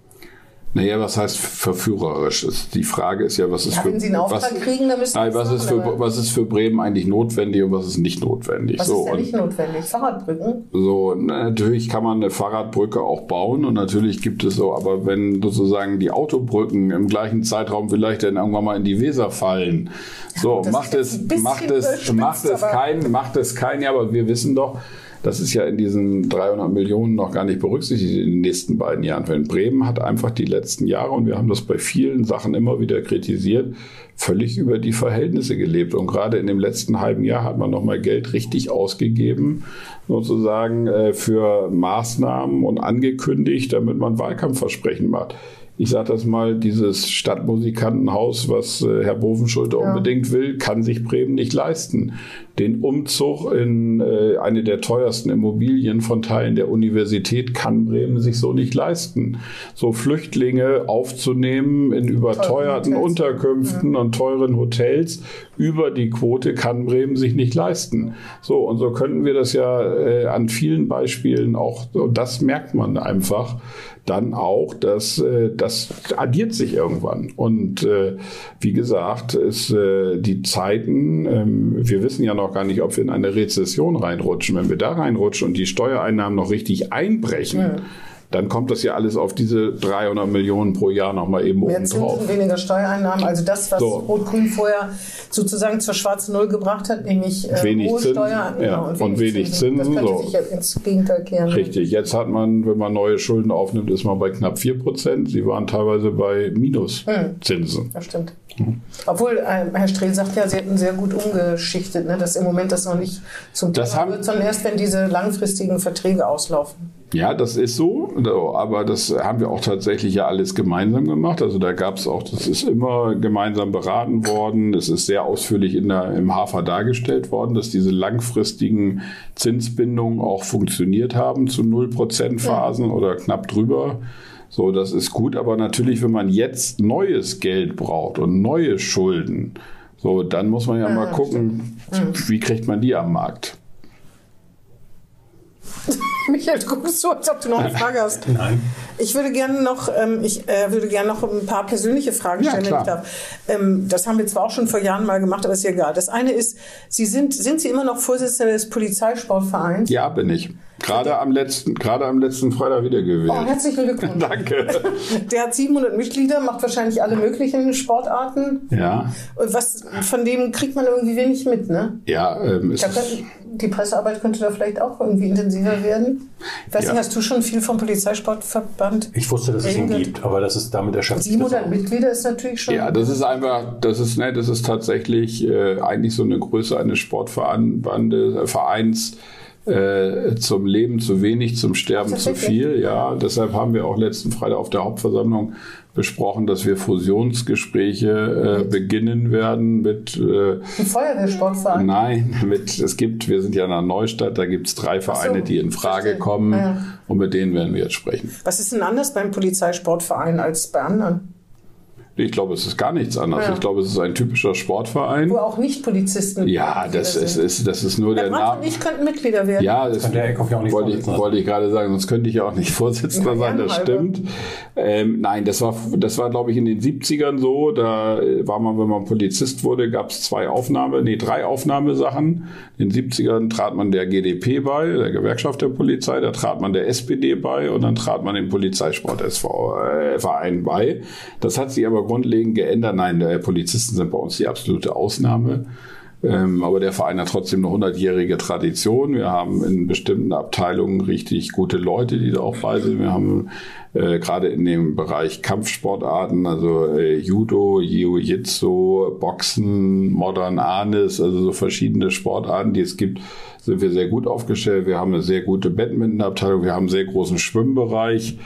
Naja, was heißt verführerisch? Die Frage ist ja, was ist ja, für, was, kriegen, nein, was ist für was ist für Bremen eigentlich notwendig und was ist nicht notwendig? Was so, ist denn nicht notwendig? Fahrradbrücken? So, natürlich kann man eine Fahrradbrücke auch bauen und natürlich gibt es so, aber wenn sozusagen die Autobrücken im gleichen Zeitraum vielleicht dann irgendwann mal in die Weser fallen, so ja, macht es macht es macht es kein macht es kein, ja, aber wir wissen doch das ist ja in diesen 300 Millionen noch gar nicht berücksichtigt in den nächsten beiden Jahren. Weil Bremen hat einfach die letzten Jahre, und wir haben das bei vielen Sachen immer wieder kritisiert, völlig über die Verhältnisse gelebt. Und gerade in dem letzten halben Jahr hat man nochmal Geld richtig ausgegeben, sozusagen äh, für Maßnahmen und angekündigt, damit man Wahlkampfversprechen macht ich sage das mal, dieses Stadtmusikantenhaus, was äh, Herr Bovenschulte ja. unbedingt will, kann sich Bremen nicht leisten. Den Umzug in äh, eine der teuersten Immobilien von Teilen der Universität kann Bremen sich so nicht leisten. So Flüchtlinge aufzunehmen in überteuerten Unterkünften ja. und teuren Hotels über die Quote kann Bremen sich nicht leisten. So, und so könnten wir das ja äh, an vielen Beispielen auch, das merkt man einfach, dann auch, dass äh, das addiert sich irgendwann. Und äh, wie gesagt, ist äh, die Zeiten, ähm, wir wissen ja noch gar nicht, ob wir in eine Rezession reinrutschen. Wenn wir da reinrutschen und die Steuereinnahmen noch richtig einbrechen, ja dann kommt das ja alles auf diese 300 Millionen pro Jahr nochmal eben Mehr oben drauf. Zinsen, weniger Steuereinnahmen, also das, was so. Rot-Grün vorher sozusagen zur schwarzen Null gebracht hat, nämlich äh, wenig hohe Zinsen, Steuer ja, und, wenig, und wenig Zinsen. Das könnte so. sich ja ins Gegenteil kehren. Richtig, jetzt hat man, wenn man neue Schulden aufnimmt, ist man bei knapp 4 Prozent. Sie waren teilweise bei Minuszinsen. Hm. Das stimmt. Hm. Obwohl, äh, Herr Strehl sagt ja, Sie hätten sehr gut umgeschichtet, ne, dass im Moment das noch nicht zum Thema haben, wird, sondern erst, wenn diese langfristigen Verträge auslaufen. Ja, das ist so, aber das haben wir auch tatsächlich ja alles gemeinsam gemacht. Also da gab es auch, das ist immer gemeinsam beraten worden. Es ist sehr ausführlich in der, im Hafer dargestellt worden, dass diese langfristigen Zinsbindungen auch funktioniert haben zu 0% Phasen ja. oder knapp drüber. So, das ist gut, aber natürlich, wenn man jetzt neues Geld braucht und neue Schulden, so, dann muss man ja, ja mal gucken, stimmt. wie kriegt man die am Markt. Michael, du guckst so, als ob du noch eine Frage hast. Nein. Ich würde gerne noch, ähm, ich äh, würde gerne noch ein paar persönliche Fragen stellen, ja, wenn ich darf. Ähm, das haben wir zwar auch schon vor Jahren mal gemacht, aber ist ja egal. Das eine ist, Sie sind, sind Sie immer noch Vorsitzender des Polizeisportvereins? Ja, bin ich. Gerade am letzten, gerade am letzten Freitag wieder gewählt. Oh, herzlichen Glückwunsch. Danke. Der hat 700 Mitglieder, macht wahrscheinlich alle möglichen Sportarten. Ja. Und was, von dem kriegt man irgendwie wenig mit, ne? Ja, ähm, ich glaube, die Pressearbeit könnte da vielleicht auch irgendwie intensiver werden. Ich weiß ja. nicht, hast du schon viel vom Polizeisportverband? Ich wusste, dass es ihn gibt, aber das ist damit erschöpft. 700 Mitglieder ist natürlich schon. Ja, das ist einfach, das ist, ne, das ist tatsächlich äh, eigentlich so eine Größe eines Sportvereins. Äh, zum Leben zu wenig, zum Sterben zu viel. Ja, deshalb haben wir auch letzten Freitag auf der Hauptversammlung besprochen, dass wir Fusionsgespräche äh, beginnen werden mit äh, Ein Feuerwehrsportverein? Nein, mit es gibt, wir sind ja in der Neustadt, da gibt es drei Vereine, so, die in Frage verstehe. kommen ja. und mit denen werden wir jetzt sprechen. Was ist denn anders beim Polizeisportverein als bei anderen? Ich glaube, es ist gar nichts anderes. Ja. Ich glaube, es ist ein typischer Sportverein. Wo auch nicht Polizisten. Ja, das ist, sind. ist, das ist nur der Brandt Name. ich könnten Mitglieder werden. Ja, das Kann der Eckhoff ja auch nicht wollte, ich, wollte ich gerade sagen, sonst könnte ich ja auch nicht Vorsitzender sein, das stimmt. Ähm, nein, das war, das war, glaube ich, in den 70ern so. Da äh, war man, wenn man Polizist wurde, gab es zwei Aufnahme, nee, drei Aufnahmesachen. In den 70ern trat man der GdP bei, der Gewerkschaft der Polizei, da trat man der SPD bei und dann trat man dem Polizeisport SV äh, Verein bei. Das hat sich aber grundlegend geändert. Nein, äh, Polizisten sind bei uns die absolute Ausnahme. Ähm, aber der Verein hat trotzdem eine 100-jährige Tradition. Wir haben in bestimmten Abteilungen richtig gute Leute, die da auch bei sind. Wir haben äh, gerade in dem Bereich Kampfsportarten, also äh, Judo, Jiu-Jitsu, Boxen, Modern Arnis, also so verschiedene Sportarten, die es gibt, sind wir sehr gut aufgestellt. Wir haben eine sehr gute Badminton-Abteilung. Wir haben einen sehr großen Schwimmbereich,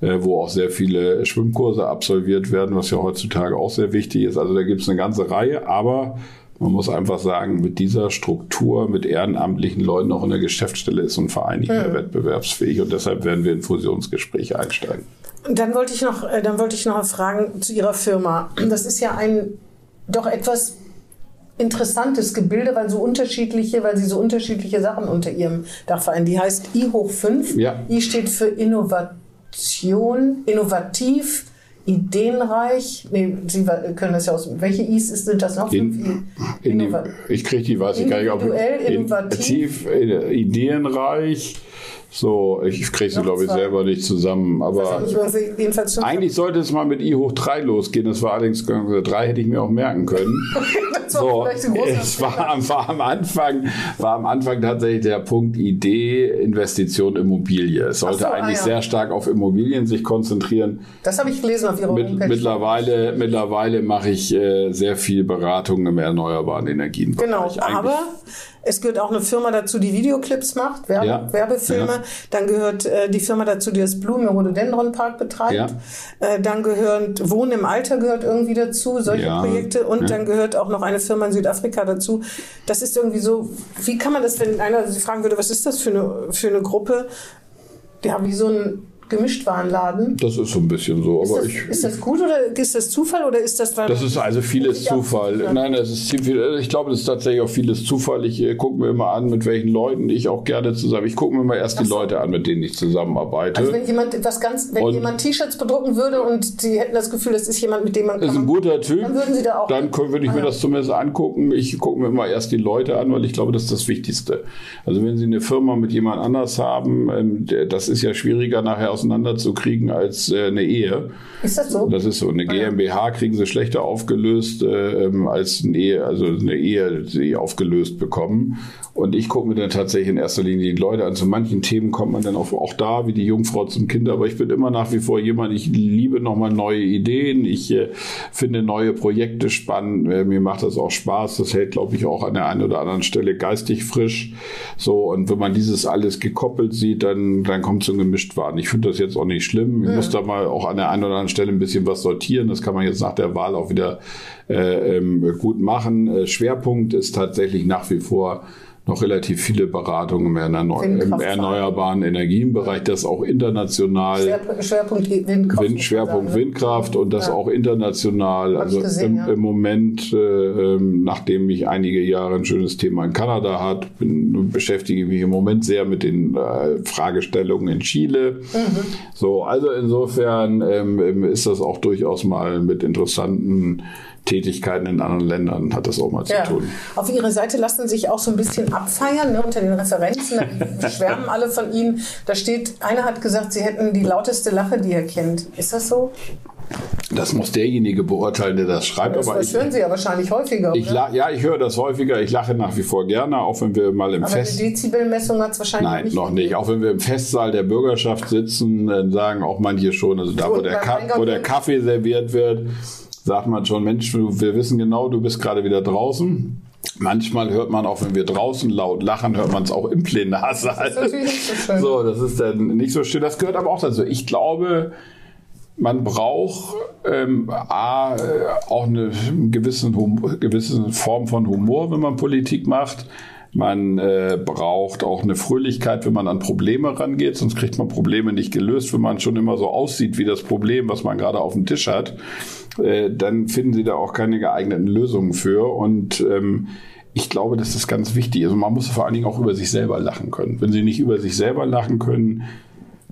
äh, wo auch sehr viele Schwimmkurse absolviert werden, was ja heutzutage auch sehr wichtig ist. Also da gibt es eine ganze Reihe, aber man muss einfach sagen, mit dieser Struktur, mit ehrenamtlichen Leuten auch in der Geschäftsstelle ist ein Verein nicht mehr wettbewerbsfähig und deshalb werden wir in Fusionsgespräche einsteigen. Dann wollte ich noch, äh, dann wollte ich noch fragen zu Ihrer Firma. Das ist ja ein doch etwas interessantes Gebilde, weil so unterschiedliche, weil Sie so unterschiedliche Sachen unter Ihrem Dach vereinen. Die heißt I hoch 5. Ja. I steht für Innovation, innovativ, ideenreich. Nee, Sie können das ja aus. Welche Is sind das noch? In, in die, ich kriege die, weiß ich gar nicht, ob Individuell, innovativ, äh, ideenreich. So, ich kriege sie, glaube ich, selber nicht zusammen. Aber nicht, eigentlich sollte es mal mit I hoch 3 losgehen. Das war allerdings, drei hätte ich mir auch merken können. Das war So, es war, war am Anfang, war am Anfang tatsächlich der Punkt Idee, Investition, Immobilie. Es sollte so, ah, eigentlich ja. sehr stark auf Immobilien sich konzentrieren. Das habe ich gelesen auf Ihrer Mit, Homepage. mittlerweile, mittlerweile mache ich äh, sehr viel Beratung im erneuerbaren Energien. Genau, aber es gehört auch eine Firma dazu, die Videoclips macht, Werbe, Ja. Werbefilme. Ja. Dann gehört äh, die Firma dazu, die das Blumen Rhododendron Park betreibt. Ja. Äh, dann gehört Wohnen im Alter gehört irgendwie dazu, solche. Projekte. Und dann gehört auch noch eine Firma in Südafrika dazu. Das ist irgendwie so, wie kann man das, wenn einer Sie fragen würde, was ist das für eine, für eine Gruppe? Ja, wie so ein Gemischtwarenladen. Das ist so ein bisschen so. Ist Aber das, ich, ist das gut oder ist das Zufall oder ist das, weil Das ist also vieles Ja. Zufall. Nein, das ist ziemlich, ich glaube, das ist tatsächlich auch vieles Zufall. Ich äh, gucke mir immer an, mit welchen Leuten ich auch gerne zusammen. Ich gucke mir immer erst die so. Leute an, mit denen ich zusammenarbeite. Also wenn jemand etwas ganz, wenn Und- jemand T-Shirts bedrucken würde und Sie hätten das Gefühl, das ist jemand, mit dem man ist ein guter Typ. Dann würden Sie da auch- Dann können- würde ich mir Ah, ja. das zumindest angucken. Ich gucke mir immer erst die Leute an, weil ich glaube, das ist das Wichtigste. Also wenn Sie eine Firma mit jemand anders haben, ähm, das ist ja schwieriger nachher auseinanderzukriegen als äh, eine Ehe. Ist das so? Das ist so. Eine GmbH kriegen sie schlechter aufgelöst äh, ähm, als eine Ehe, also eine Ehe, die sie aufgelöst bekommen. Und ich gucke mir dann tatsächlich in erster Linie die Leute an. Zu manchen Themen kommt man dann auch, auch da wie die Jungfrau zum Kind. Aber ich bin immer nach wie vor jemand, ich liebe nochmal neue Ideen. Ich äh, finde neue Projekte spannend. Äh, mir macht das auch Spaß. Das hält, glaube ich, auch an der einen oder anderen Stelle geistig frisch. So, und wenn man dieses alles gekoppelt sieht, dann, dann kommt so ein Gemischtwaren. Ich finde das jetzt auch nicht schlimm. Ich muss da mal auch an der einen oder anderen Stelle ein bisschen was sortieren. Das kann man jetzt nach der Wahl auch wieder äh, ähm, gut machen. Äh, Schwerpunkt ist tatsächlich nach wie vor noch relativ viele Beratungen im, erneuerbaren Energienbereich, das auch international. Schwerpunkt, Schwerpunkt Windkraft. Wind, Schwerpunkt sagen, ne? Windkraft und das Ja. auch international. Hab Also gesehen, im, ja. im Moment, äh, ähm, nachdem ich einige Jahre ein schönes Thema in Kanada hat, bin, beschäftige mich im Moment sehr mit den äh, Fragestellungen in Chile. Mhm. So, also insofern ähm, ist das auch durchaus mal mit interessanten Tätigkeiten in anderen Ländern hat das auch mal Ja. zu tun. Auf Ihrer Seite lassen sich auch so ein bisschen abfeiern ne, unter den Referenzen. Da schwärmen alle von Ihnen. Da steht, einer hat gesagt, Sie hätten die lauteste Lache, die er kennt. Ist das so? Das muss derjenige beurteilen, der das schreibt. Das, aber das ich, hören Sie ja wahrscheinlich häufiger. ich la- ja, ich höre das häufiger. Ich lache nach wie vor gerne, auch wenn wir mal im Aber Fest eine Dezibelmessung hat es wahrscheinlich Nein, nicht. noch nicht. Auch wenn wir im Festsaal der Bürgerschaft sitzen, dann sagen auch manche schon, also da, wo der, Ka wo der Kaffee serviert wird, sagt man schon, Mensch, wir wissen genau, du bist gerade wieder draußen. Manchmal hört man auch, wenn wir draußen laut lachen, hört man es auch im Plenarsaal. Das ist natürlich nicht so schön. So, das ist dann nicht so schön. Das gehört aber auch dazu. Ich glaube, man braucht ähm, A, äh, auch eine gewissen Hum gewisse Form von Humor, wenn man Politik macht. Man äh, braucht auch eine Fröhlichkeit, wenn man an Probleme rangeht, sonst kriegt man Probleme nicht gelöst. Wenn man schon immer so aussieht wie das Problem, was man gerade auf dem Tisch hat, äh, dann finden sie da auch keine geeigneten Lösungen für. Und ähm, ich glaube, das ist ganz wichtig. Also man muss vor allen Dingen auch über sich selber lachen können. Wenn sie nicht über sich selber lachen können,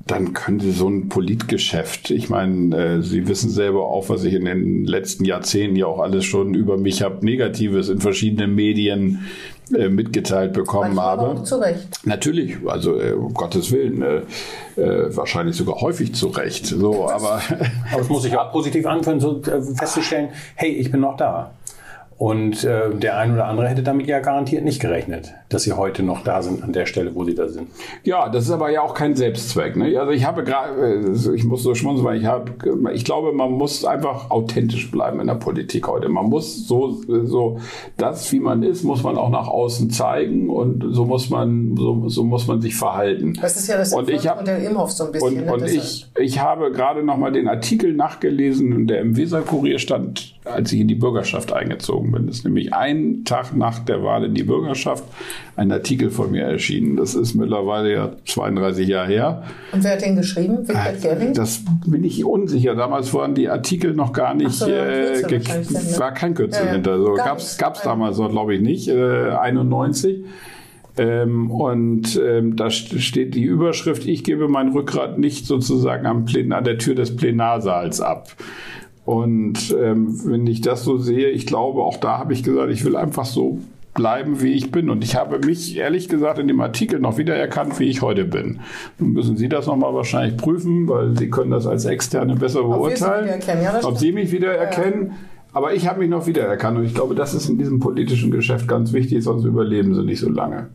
dann können Sie so ein Politgeschäft, ich meine, äh, Sie wissen selber auch, was ich in den letzten Jahrzehnten ja auch alles schon über mich habe, Negatives in verschiedenen Medien äh, mitgeteilt bekommen Manchmal habe. aber auch zu Recht. Natürlich, also äh, um Gottes Willen, äh, äh, wahrscheinlich sogar häufig zu Recht. So, aber Aber es muss sich auch positiv anfühlen, so äh, festzustellen, hey, ich bin noch da. Und äh, der ein oder andere hätte damit ja garantiert nicht gerechnet, dass sie heute noch da sind an der Stelle, wo sie da sind. Ja, das ist aber ja auch kein Selbstzweck. Ne? Also ich habe gerade, äh, ich muss so schmunzeln, weil ich habe, ich glaube, man muss einfach authentisch bleiben in der Politik heute. Man muss so, so das, wie man ist, muss man auch nach außen zeigen und so muss man, so, so muss man sich verhalten. Das ist ja das und ich hab, Erfolgsmodell Imhoff so ein bisschen. Und, ne? und ich, ich habe gerade noch mal den Artikel nachgelesen, der im Weser-Kurier stand, als ich in die Bürgerschaft eingezogen bin. Das ist nämlich ein Tag nach der Wahl in die Bürgerschaft ein Artikel von mir erschienen. Das ist mittlerweile ja 32 Jahre her. Und wer hat den geschrieben? Wigbert Gerling? Das bin ich unsicher. Damals waren die Artikel noch gar nicht, so, äh, ge- ne? war kein Kürzel Ja, hinter. So nichts. gab's damals so, glaube ich, nicht. Äh, 91. Ähm, und ähm, da st- steht die Überschrift, ich gebe mein Rückgrat nicht sozusagen am Plen an der Tür des Plenarsaals ab. Und ähm, wenn ich das so sehe, ich glaube, auch da habe ich gesagt, ich will einfach so bleiben, wie ich bin. Und ich habe mich ehrlich gesagt in dem Artikel noch wiedererkannt, wie ich heute bin. Nun müssen Sie das nochmal wahrscheinlich prüfen, weil Sie können das als Externe besser Sie beurteilen. wiedererkennen, ja, das ob. Sie mich wiedererkennen. Aber ich habe mich noch wiedererkannt und ich glaube, das ist in diesem politischen Geschäft ganz wichtig, sonst überleben Sie nicht so lange.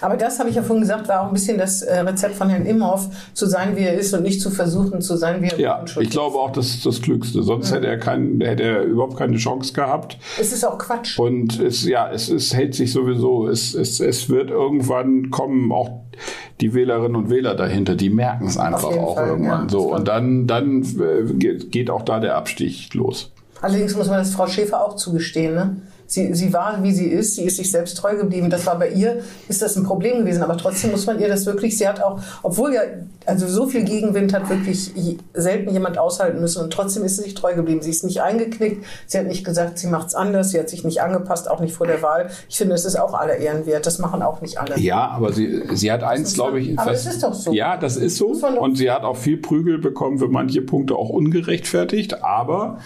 Aber das habe ich ja vorhin gesagt, war auch ein bisschen das äh, Rezept von Herrn Imhoff, zu sein, wie er ist und nicht zu versuchen, zu sein, wie er Ja, unschuldig ich glaube auch, das ist das Klügste. Sonst hätte er keinen, hätte er überhaupt keine Chance gehabt. ist. Es ist auch Quatsch. Und es, ja, es, es hält sich sowieso. Es, es, es wird irgendwann kommen auch die Wählerinnen und Wähler dahinter. Die merken es einfach auch Fall, irgendwann. ja. so und dann, dann äh, geht, geht auch da der Abstieg los. Allerdings muss man das Frau Schäfer auch zugestehen. Ne? Sie, sie war, wie sie ist, sie ist sich selbst treu geblieben. Das war bei ihr, ist das ein Problem gewesen. Aber trotzdem muss man ihr das wirklich, sie hat auch, obwohl ja, also so viel Gegenwind hat wirklich selten jemand aushalten müssen und trotzdem ist sie sich treu geblieben. Sie ist nicht eingeknickt, sie hat nicht gesagt, sie macht's anders, sie hat sich nicht angepasst, auch nicht vor der Wahl. Ich finde, es ist auch aller Ehren wert. Das machen auch nicht alle. Ja, aber sie, sie hat eins, glaube ich. Aber es ist doch so. Ja, das ist so. Und sie hat auch viel Prügel bekommen für manche Punkte, auch ungerechtfertigt. Aber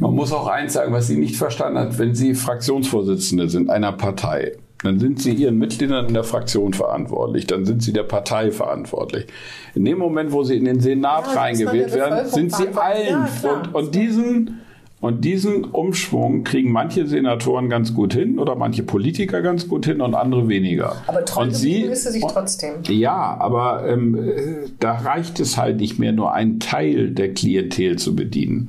man muss auch eins sagen, was sie nicht verstanden hat, wenn sie Fraktionsvorsitzende sind einer Partei. Dann sind sie ihren Mitgliedern in der Fraktion verantwortlich, dann sind sie der Partei verantwortlich. In dem Moment, wo sie in den Senat Ja, reingewählt werden, sind sie allen. Ja, und, und diesen und diesen Umschwung kriegen manche Senatoren ganz gut hin oder manche Politiker ganz gut hin und andere weniger. Aber und sie, sie sich trotzdem. ja, aber ähm, äh, da reicht es halt nicht mehr, nur einen Teil der Klientel zu bedienen,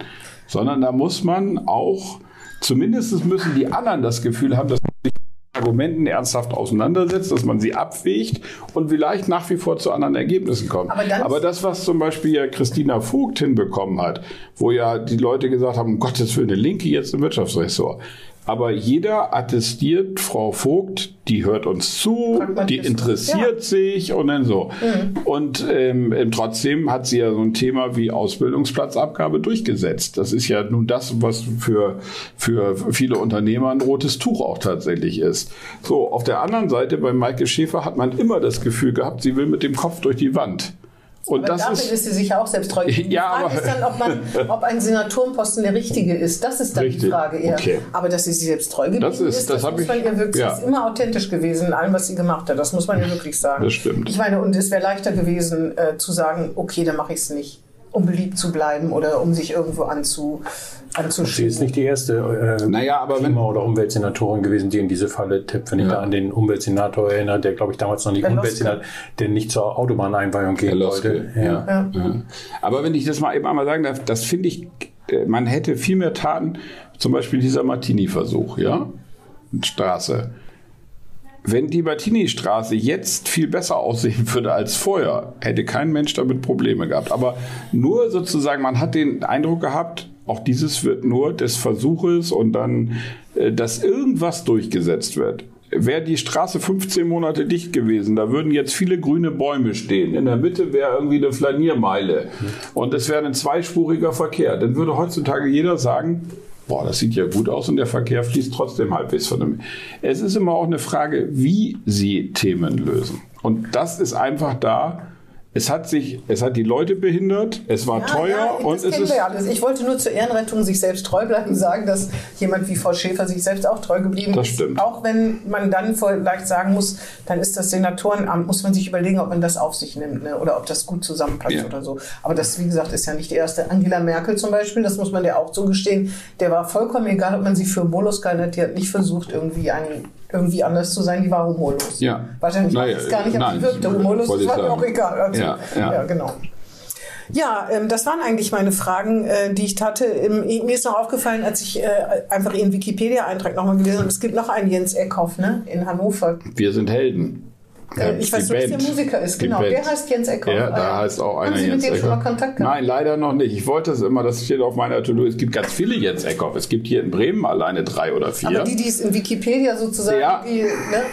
sondern da muss man auch, zumindest müssen die anderen das Gefühl haben, dass man sich mit Argumenten ernsthaft auseinandersetzt, dass man sie abwägt und vielleicht nach wie vor zu anderen Ergebnissen kommt. Aber aber das, was zum Beispiel ja Christina Vogt hinbekommen hat, wo ja die Leute gesagt haben, um Gottes Willen, eine Linke jetzt im Wirtschaftsressort. Aber jeder attestiert Frau Vogt, die hört uns zu, die interessiert sich und dann so. Und ähm, ähm, trotzdem hat sie ja so ein Thema wie Ausbildungsplatzabgabe durchgesetzt. Das ist ja nun das, was für, für viele Unternehmer ein rotes Tuch auch tatsächlich ist. So, auf der anderen Seite bei Maike Schäfer hat man immer das Gefühl gehabt, sie will mit dem Kopf durch die Wand. Und Aber damit ist, ist, sie sicher auch selbst treu. Die Ja, Frage aber- ist dann, ob, man, ob ein Senatorenposten der richtige ist. Das ist dann die Richtig. Frage eher. Okay. Aber dass sie sich selbst treu geblieben Das ist- ist, das das, muss ich- man ihr wirklich, ja. ist immer authentisch gewesen in allem, was sie gemacht hat. Das muss man ihr wirklich sagen. Das stimmt. Ich meine, und es wäre leichter gewesen, äh, zu sagen, okay, dann mache ich es nicht, um beliebt zu bleiben oder um sich irgendwo anzu, Sie anzuschieben. ist nicht die erste äh, Naja, aber wenn- Klima- oder Umweltsenatorin gewesen, die in diese Falle tippt. Wenn ich da an den Umweltsenator erinnere, der glaube ich damals noch nicht Herr Umweltsenator, der nicht zur Autobahneinweihung gehen wollte. Ja. ja. Ja. Aber wenn ich das mal eben einmal sagen darf, das finde ich, äh, man hätte viel mehr Taten, zum Beispiel dieser Martini-Versuch, ja? Straße. Wenn die Martini-Straße jetzt viel besser aussehen würde als vorher, hätte kein Mensch damit Probleme gehabt. Aber nur sozusagen, man hat den Eindruck gehabt, auch dieses wird nur des Versuches und dann, äh, dass irgendwas durchgesetzt wird. wäre die Straße 15 Monate dicht gewesen, da würden jetzt viele grüne Bäume stehen. In der Mitte wäre irgendwie eine Flaniermeile und es wäre ein zweispuriger Verkehr. Dann würde heutzutage jeder sagen, boah, das sieht ja gut aus und der Verkehr fließt trotzdem halbwegs von dem. Es ist immer auch eine Frage, wie Sie Themen lösen. Und das ist einfach da, es hat sich, es hat die Leute behindert, es war Ja, teuer ja, und es ist. ja alles. Ich wollte nur zur Ehrenrettung sich selbst treu bleiben, sagen, dass jemand wie Frau Schäfer sich selbst auch treu geblieben Das ist. stimmt. Auch wenn man dann vielleicht sagen muss, dann ist das Senatorenamt, muss man sich überlegen, ob man das auf sich nimmt ne? oder ob das gut zusammenpasst Ja. oder so. Aber das, wie gesagt, ist ja nicht die erste. Angela Merkel zum Beispiel, das muss man ja auch zugestehen, der war vollkommen egal, ob man sie für gehalten hat, die hat nicht versucht, irgendwie einen irgendwie anders zu sein, die war humorlos. Ja. Wahrscheinlich Naja, weiß ich gar nicht, aber sie wirkte humorlos, das war mir auch egal. Also, Ja, ja. genau. Ja, ähm, das waren eigentlich meine Fragen, äh, die ich hatte. Ähm, mir ist noch aufgefallen, als ich äh, einfach Ihren Wikipedia-Eintrag nochmal gelesen habe, es gibt noch einen Jens Eckhoff ne, in Hannover. Wir sind Helden. Äh, ich weiß nicht, dass der. Musiker ist. Genau, Band. der heißt Jens Eckhoff. Ja, da heißt auch einer Haben Sie Jens mit dem schon mal Eckhoff. Kontakt gehabt? Nein, leider noch nicht. Ich wollte es immer, das steht auf meiner To-Do. Es gibt ganz viele Jens Eckhoff. Es gibt hier in Bremen alleine drei oder vier. Aber die, die es in Wikipedia sozusagen, Ja. die, ne?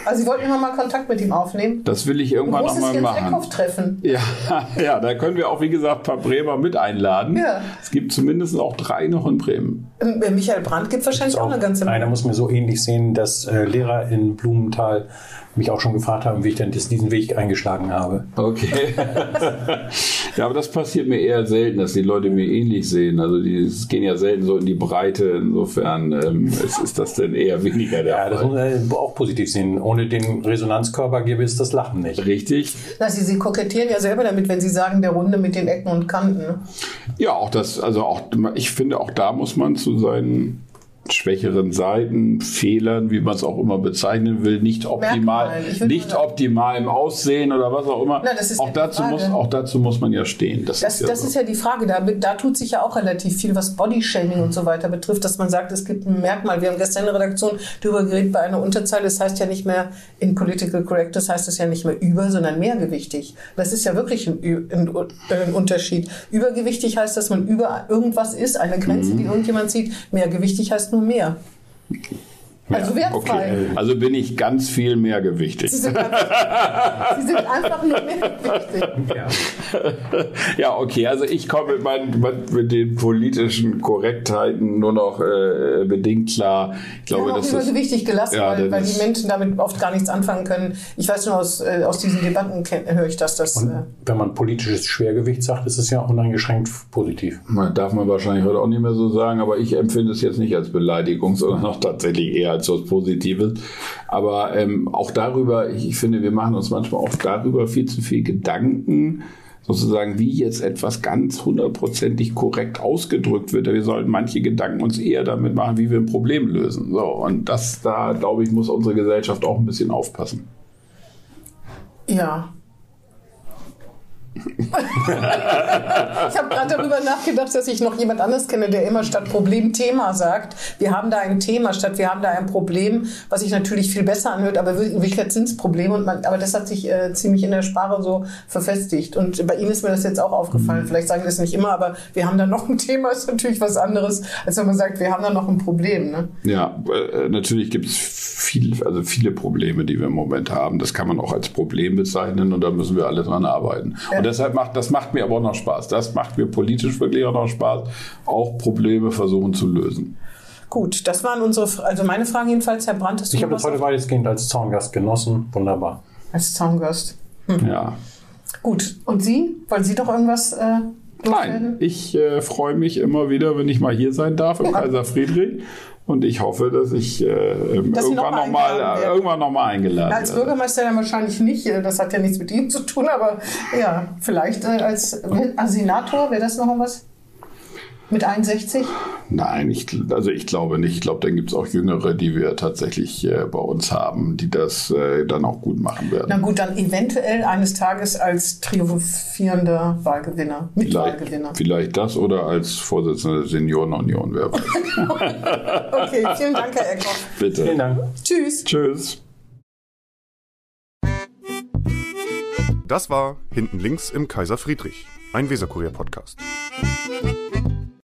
also Sie wollten immer mal Kontakt mit ihm aufnehmen. das will ich irgendwann Großes nochmal Jens machen. Eckhoff-Treffen. Ja, ja, da können wir auch, wie gesagt, ein paar Bremer mit einladen. Ja. Es gibt zumindest auch drei noch in Bremen. Ähm, Michael Brandt gibt wahrscheinlich auch, eine ganze Einer muss mir so ähnlich sehen, dass äh, Lehrer in Blumenthal mich auch schon gefragt haben, wie ich denn diesen Weg eingeschlagen habe. Okay. ja, aber das passiert mir eher selten, dass die Leute mir ähnlich sehen. Also die es gehen ja selten so in die Breite. Insofern ähm, ist, ist das dann eher weniger der Ja, das Fall. muss man auch positiv sehen. Ohne den Resonanzkörper gäbe es das Lachen nicht. Richtig. Na, Sie, Sie kokettieren ja selber damit, wenn Sie sagen, der Runde mit den Ecken und Kanten. Ja, auch das, also auch, ich finde, auch da muss man zu seinen schwächeren Seiten, Fehlern, wie man es auch immer bezeichnen will, nicht optimal, nicht mal- optimal im Aussehen oder was auch immer. Na, auch, ja dazu muss, auch dazu muss man ja stehen. Das, Das, ist ja das so. ist ja die Frage. Da, da tut sich ja auch relativ viel, was Bodyshaming und so weiter betrifft, dass man sagt, es gibt ein Merkmal. Wir haben gestern in der Redaktion darüber geredet bei einer Unterzeile. Das heißt ja nicht mehr in Political Correct, das heißt es ja nicht mehr über, sondern mehrgewichtig. Das ist ja wirklich ein, ein, ein Unterschied. Übergewichtig heißt, dass man über irgendwas ist, eine Grenze, Mhm. die irgendjemand sieht. Mehrgewichtig heißt nur mehr. Also Ja, wertfrei. okay. Also bin ich ganz viel mehrgewichtig. Sie sind einfach, Sie sind einfach nur mehrgewichtig. Ja, okay, also ich komme mit, meinen, mit, mit den politischen Korrektheiten nur noch äh, bedingt klar. Ich glaube, das, übergewichtig gelassen, Ja, weil, das weil die ist- Menschen damit oft gar nichts anfangen können. Ich weiß nur aus, äh, aus diesen Debatten höre ich das. dass Und äh, wenn man politisches Schwergewicht sagt, ist es ja uneingeschränkt positiv. Man darf man wahrscheinlich heute auch nicht mehr so sagen, aber ich empfinde es jetzt nicht als Beleidigung, sondern auch tatsächlich eher als was Positives. Aber ähm, auch darüber, ich, ich finde, wir machen uns manchmal auch darüber viel zu viel Gedanken, sozusagen, wie jetzt etwas ganz hundertprozentig korrekt ausgedrückt wird. Wir sollten manche Gedanken uns eher damit machen, wie wir ein Problem lösen. So, und das, da, glaube ich, muss unsere Gesellschaft auch ein bisschen aufpassen. ja. Ich habe gerade darüber nachgedacht, dass ich noch jemand anders kenne, der immer statt Problem Thema sagt. Wir haben da ein Thema statt wir haben da ein Problem, was sich natürlich viel besser anhört, aber in Wirklichkeit sind es Probleme. Und man, aber das hat sich äh, ziemlich in der Sprache so verfestigt. Und bei Ihnen ist mir das jetzt auch aufgefallen. Vielleicht sagen wir das nicht immer, aber wir haben da noch ein Thema, ist natürlich was anderes, als wenn man sagt, wir haben da noch ein Problem. Ne? Ja, äh, natürlich gibt es viel, also viele Probleme, die wir im Moment haben. Das kann man auch als Problem bezeichnen und da müssen wir alle dran arbeiten. Und deshalb macht das macht mir aber auch noch Spaß. Das macht mir politisch wirklich auch noch Spaß, auch Probleme versuchen zu lösen. Gut, das waren unsere, also meine Fragen jedenfalls, Herr Brandt. hast du Ich habe das heute weitestgehend als Zaungast genossen. Wunderbar. als Zaungast? Ja. Gut, und Sie? Wollen Sie doch irgendwas äh, Nein, ich äh, freue mich immer wieder, wenn ich mal hier sein darf im. Kaiser Friedrich. Und ich hoffe, dass ich äh, Dass noch irgendwann mal nochmal eingeladen werden. irgendwann noch mal eingeladen Als. Bürgermeister dann wahrscheinlich nicht, äh, das hat ja nichts mit Ihnen zu tun, aber ja, vielleicht äh, als, als Senator, wäre das noch was? Mit 61? Nein, ich, also ich glaube nicht. Ich glaube, dann gibt es auch Jüngere, die wir tatsächlich äh, bei uns haben, die das äh, dann auch gut machen werden. Na gut, dann eventuell eines Tages als triumphierender Wahlgewinner, Vielleicht, Mitwahlgewinner. vielleicht das oder als Vorsitzender der Seniorenunion, wer weiß. Okay, vielen Dank, Herr Eckhoff. Bitte. Vielen Dank. Tschüss. Tschüss. Das war Hinten links im Kaiser Friedrich, ein Weserkurier-Podcast.